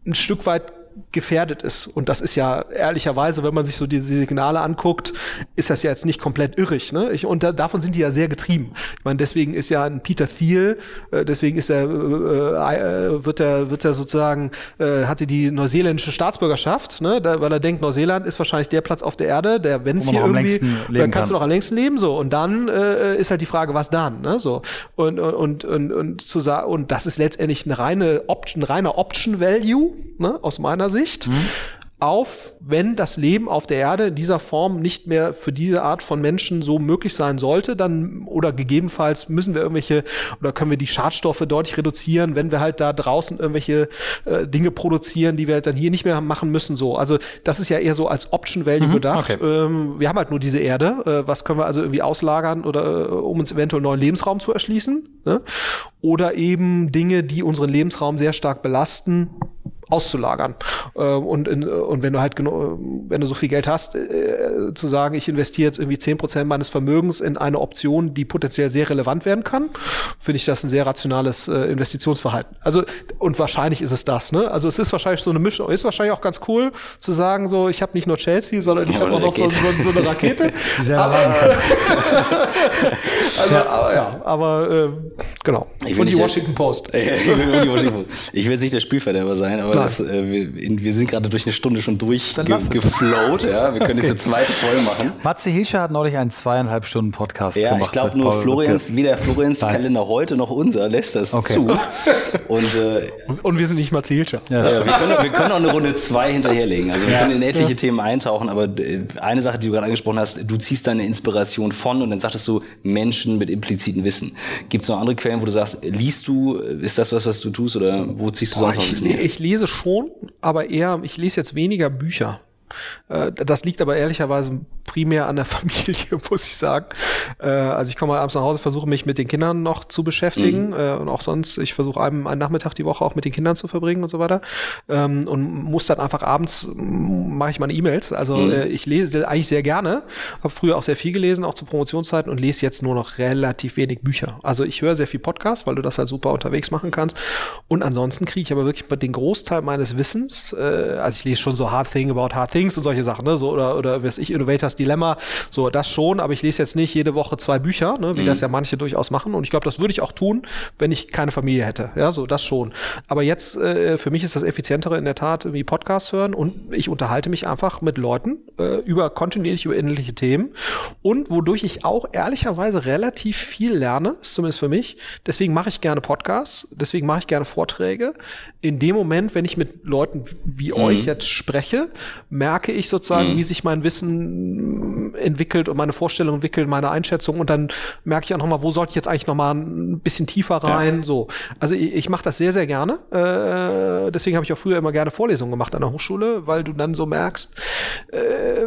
ein Stück weit gefährdet ist. Und das ist ja ehrlicherweise, wenn man sich so diese Signale anguckt, ist das ja jetzt nicht komplett irrig. Ne? Ich, und da, davon sind die ja sehr getrieben. Ich meine, deswegen ist ja ein Peter Thiel, äh, deswegen ist er, äh, äh, wird er, wird er sozusagen, äh, hatte die neuseeländische Staatsbürgerschaft, ne? da, weil er denkt, Neuseeland ist wahrscheinlich der Platz auf der Erde, der, wenn es hier irgendwie, dann kannst kann. du noch am längsten leben. So und dann äh, ist halt die Frage, was dann? Ne? So und und und und zu sagen und das ist letztendlich eine reine Option, reiner Option Value ne? aus meiner Sicht. Mhm auf, wenn das Leben auf der Erde in dieser Form nicht mehr für diese Art von Menschen so möglich sein sollte, dann oder gegebenenfalls müssen wir irgendwelche oder können wir die Schadstoffe deutlich reduzieren, wenn wir halt da draußen irgendwelche äh, Dinge produzieren, die wir halt dann hier nicht mehr machen müssen. So, also das ist ja eher so als Option Value mhm, gedacht. Okay. Ähm, wir haben halt nur diese Erde. Äh, was können wir also irgendwie auslagern oder äh, um uns eventuell neuen Lebensraum zu erschließen? Ne? Oder eben Dinge, die unseren Lebensraum sehr stark belasten auszulagern. Äh, und, in, und wenn du halt genau, wenn du so viel Geld hast, äh, zu sagen, ich investiere jetzt irgendwie zehn Prozent meines Vermögens in eine Option, die potenziell sehr relevant werden kann, finde ich das ein sehr rationales äh, Investitionsverhalten. Also, und wahrscheinlich ist es das, ne? Also es ist wahrscheinlich so eine Mischung, ist wahrscheinlich auch ganz cool zu sagen, so, ich habe nicht nur Chelsea, sondern ich habe auch noch so, so, so, eine Rakete. aber, also, ja. aber ja, aber äh, genau. Ich und die Washington Post. ich will nicht der Spielverderber sein, aber das, äh, wir, wir, sind gerade durch eine Stunde schon durchgeflowt. Ja, wir können okay. diese zweite voll machen. Matze Hilscher hat neulich einen zweieinhalb Stunden Podcast ja, gemacht. Ja, ich glaube nur Paul Florians, weder Florians Nein. Kalender heute noch unser lässt das okay. zu. Und, äh, und wir sind nicht Matze Hilscher. Ja, äh, wir, können, wir können auch eine Runde zwei hinterherlegen. Also wir ja. können in etliche Themen eintauchen, aber äh, eine Sache, die du gerade angesprochen hast, du ziehst deine Inspiration von und dann sagtest du Menschen mit impliziten Wissen. Gibt es noch andere Quellen, wo du sagst, liest du, ist das was, was du tust oder wo ziehst du Boah, sonst noch Wissen her? Ich lese schon, aber eher, ich lese jetzt weniger Bücher. Äh, das liegt aber ehrlicherweise primär an der Familie, muss ich sagen. Äh, also ich komme mal abends nach Hause, versuche mich mit den Kindern noch zu beschäftigen mhm. Äh, und auch sonst, ich versuche einen, einen Nachmittag die Woche auch mit den Kindern zu verbringen und so weiter ähm, und muss dann einfach abends, mache ich meine E-Mails. Also mhm. ich lese eigentlich sehr gerne, habe früher auch sehr viel gelesen, auch zu Promotionszeiten und lese jetzt nur noch relativ wenig Bücher. Also ich höre sehr viel Podcasts, weil du das halt super unterwegs machen kannst und ansonsten kriege ich aber wirklich den Großteil meines Wissens, also ich lese schon so Hard Thing about Hard Thing Things und solche Sachen, ne? So, oder, oder weiß ich, Innovators Dilemma, so das schon, aber ich lese jetzt nicht jede Woche zwei Bücher, ne? wie mhm. das ja manche durchaus machen. Und ich glaube, das würde ich auch tun, wenn ich keine Familie hätte. Ja, so das schon. Aber jetzt, äh, für mich ist das effizientere in der Tat wie Podcasts hören und ich unterhalte mich einfach mit Leuten äh, über kontinuierlich über inhaltliche Themen und wodurch ich auch ehrlicherweise relativ viel lerne, zumindest für mich. Deswegen mache ich gerne Podcasts, deswegen mache ich gerne Vorträge. In dem Moment, wenn ich mit Leuten wie mhm. euch jetzt spreche, merke ich sozusagen, mhm. wie sich mein Wissen entwickelt und meine Vorstellung entwickelt, meine Einschätzung und dann merke ich auch nochmal, wo sollte ich jetzt eigentlich nochmal ein bisschen tiefer rein, ja. so. Also ich, ich mache das sehr, sehr gerne. Äh, deswegen habe ich auch früher immer gerne Vorlesungen gemacht an der Hochschule, weil du dann so merkst, äh,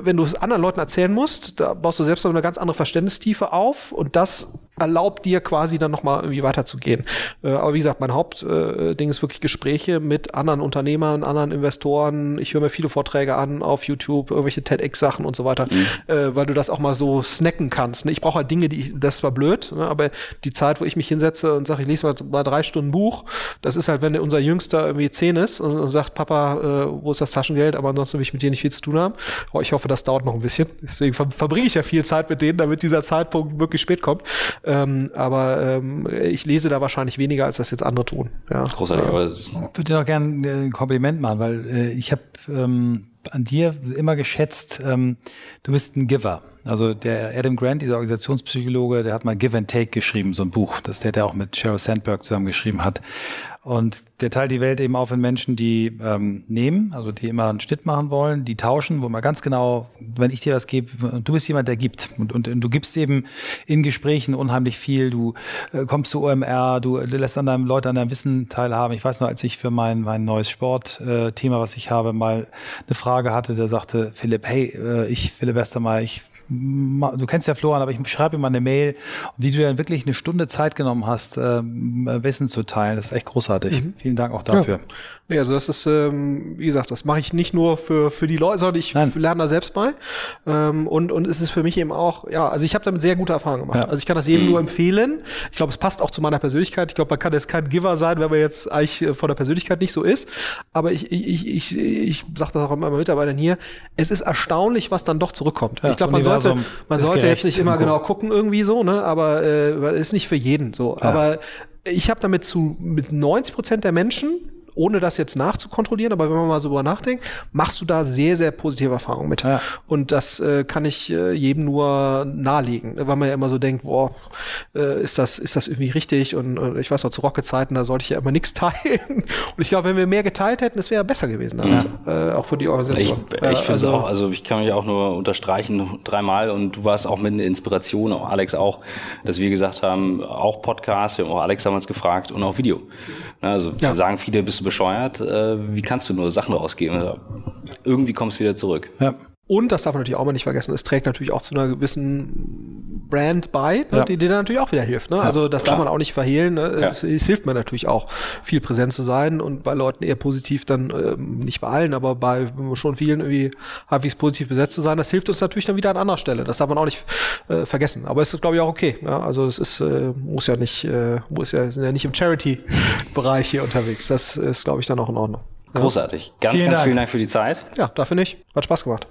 wenn du es anderen Leuten erzählen musst, da baust du selbst noch eine ganz andere Verständnistiefe auf und das erlaubt dir quasi dann nochmal irgendwie weiterzugehen. Äh, aber wie gesagt, mein Hauptding äh, ist wirklich Gespräche mit anderen Unternehmern, anderen Investoren. Ich höre mir viele Vorträge an auf YouTube, irgendwelche TEDx-Sachen und so weiter, mhm. Äh, weil du das auch mal so snacken kannst. Ne? Ich brauche halt Dinge, die ich, das war blöd, ne? aber die Zeit, wo ich mich hinsetze und sage, ich lese mal, mal drei Stunden Buch, das ist halt, wenn unser Jüngster irgendwie zehn ist und, und sagt, Papa, äh, wo ist das Taschengeld? Aber ansonsten will ich mit dir nicht viel zu tun haben. Oh, ich hoffe, das dauert noch ein bisschen. Deswegen ver verbringe ich ja viel Zeit mit denen, damit dieser Zeitpunkt wirklich spät kommt. Ähm, aber ähm, ich lese da wahrscheinlich weniger, als das jetzt andere tun. Ja. Großartig. Aber ich würde dir noch gerne ein Kompliment machen, weil äh, ich habe ähm, an dir immer geschätzt, ähm, du bist ein Giver. Also der Adam Grant, dieser Organisationspsychologe, der hat mal Give and Take geschrieben, so ein Buch, das der, der auch mit Sheryl Sandberg zusammen geschrieben hat. Und der teilt die Welt eben auf in Menschen, die ähm, nehmen, also die immer einen Schnitt machen wollen, die tauschen, wo man ganz genau, wenn ich dir was gebe, du bist jemand, der gibt. Und, und, und du gibst eben in Gesprächen unheimlich viel. Du äh, kommst zu OMR, du, du lässt an deinem Leute an deinem Wissen teilhaben. Ich weiß noch, als ich für mein, mein neues Sportthema, äh, was ich habe, mal eine Frage hatte, der sagte, Philipp, hey, äh, ich, Philipp Westermeier, ich du kennst ja Florian, aber ich schreibe ihm mal eine Mail, wie du dann wirklich eine Stunde Zeit genommen hast, äh, Wissen zu teilen. Das ist echt großartig. Mhm. Vielen Dank auch dafür. Ja. Nee, also das ist, ähm, wie gesagt, das mache ich nicht nur für, für die Leute, sondern ich Nein. lerne da selbst bei. Ähm, und, und es ist für mich eben auch, ja, also ich habe damit sehr gute Erfahrungen gemacht. Ja. Also ich kann das jedem mhm. nur empfehlen. Ich glaube, es passt auch zu meiner Persönlichkeit. Ich glaube, man kann jetzt kein Giver sein, wenn man jetzt eigentlich äh, von der Persönlichkeit nicht so ist. Aber ich, ich, ich, ich sage das auch immer meinen Mitarbeitern hier, es ist erstaunlich, was dann doch zurückkommt. Ja, ich glaube, man sollte, man sollte jetzt nicht immer genau gucken irgendwie so, ne? Aber äh, ist nicht für jeden so. Aber ich habe damit zu mit 90 Prozent der Menschen ohne das jetzt nachzukontrollieren, aber wenn man mal so drüber nachdenkt, machst du da sehr, sehr positive Erfahrungen mit. Ja. Und das äh, kann ich äh, jedem nur nahelegen, weil man ja immer so denkt, boah, äh, ist das, ist das irgendwie richtig? Und äh, ich weiß noch, zu Rocket-Zeiten, da sollte ich ja immer nichts teilen. Und ich glaube, wenn wir mehr geteilt hätten, das wäre besser gewesen. Also, äh, auch für die Organisation. Ich, ich finde also, auch, also ich kann mich auch nur unterstreichen, dreimal und du warst auch mit einer Inspiration, auch Alex auch, dass wir gesagt haben, auch Podcast, wir haben auch Alex damals gefragt und auch Video. Also ja. sagen viele, bist du bescheuert, äh, wie kannst du nur Sachen rausgeben? Also, irgendwie kommst du wieder zurück. Ja. Und das darf man natürlich auch mal nicht vergessen, es trägt natürlich auch zu einer gewissen Brand bei, ne, ja. die dir natürlich auch wieder hilft. Ne? Ja, also das klar. darf man auch nicht verhehlen. Ne? Ja. Es, es, hilft mir natürlich auch, viel präsent zu sein und bei Leuten eher positiv dann, ähm, nicht bei allen, aber bei schon vielen irgendwie halbwegs positiv besetzt zu sein. Das hilft uns natürlich dann wieder an anderer Stelle. Das darf man auch nicht äh, vergessen. Aber es ist, glaube ich, auch okay. Ja? Also es ist, äh, muss ja nicht, äh, muss ja, sind ja nicht im Charity-Bereich hier unterwegs. Das ist, glaube ich, dann auch in Ordnung. Großartig. Ganz, vielen ganz Dank. vielen Dank für die Zeit. Ja, dafür nicht. Hat Spaß gemacht.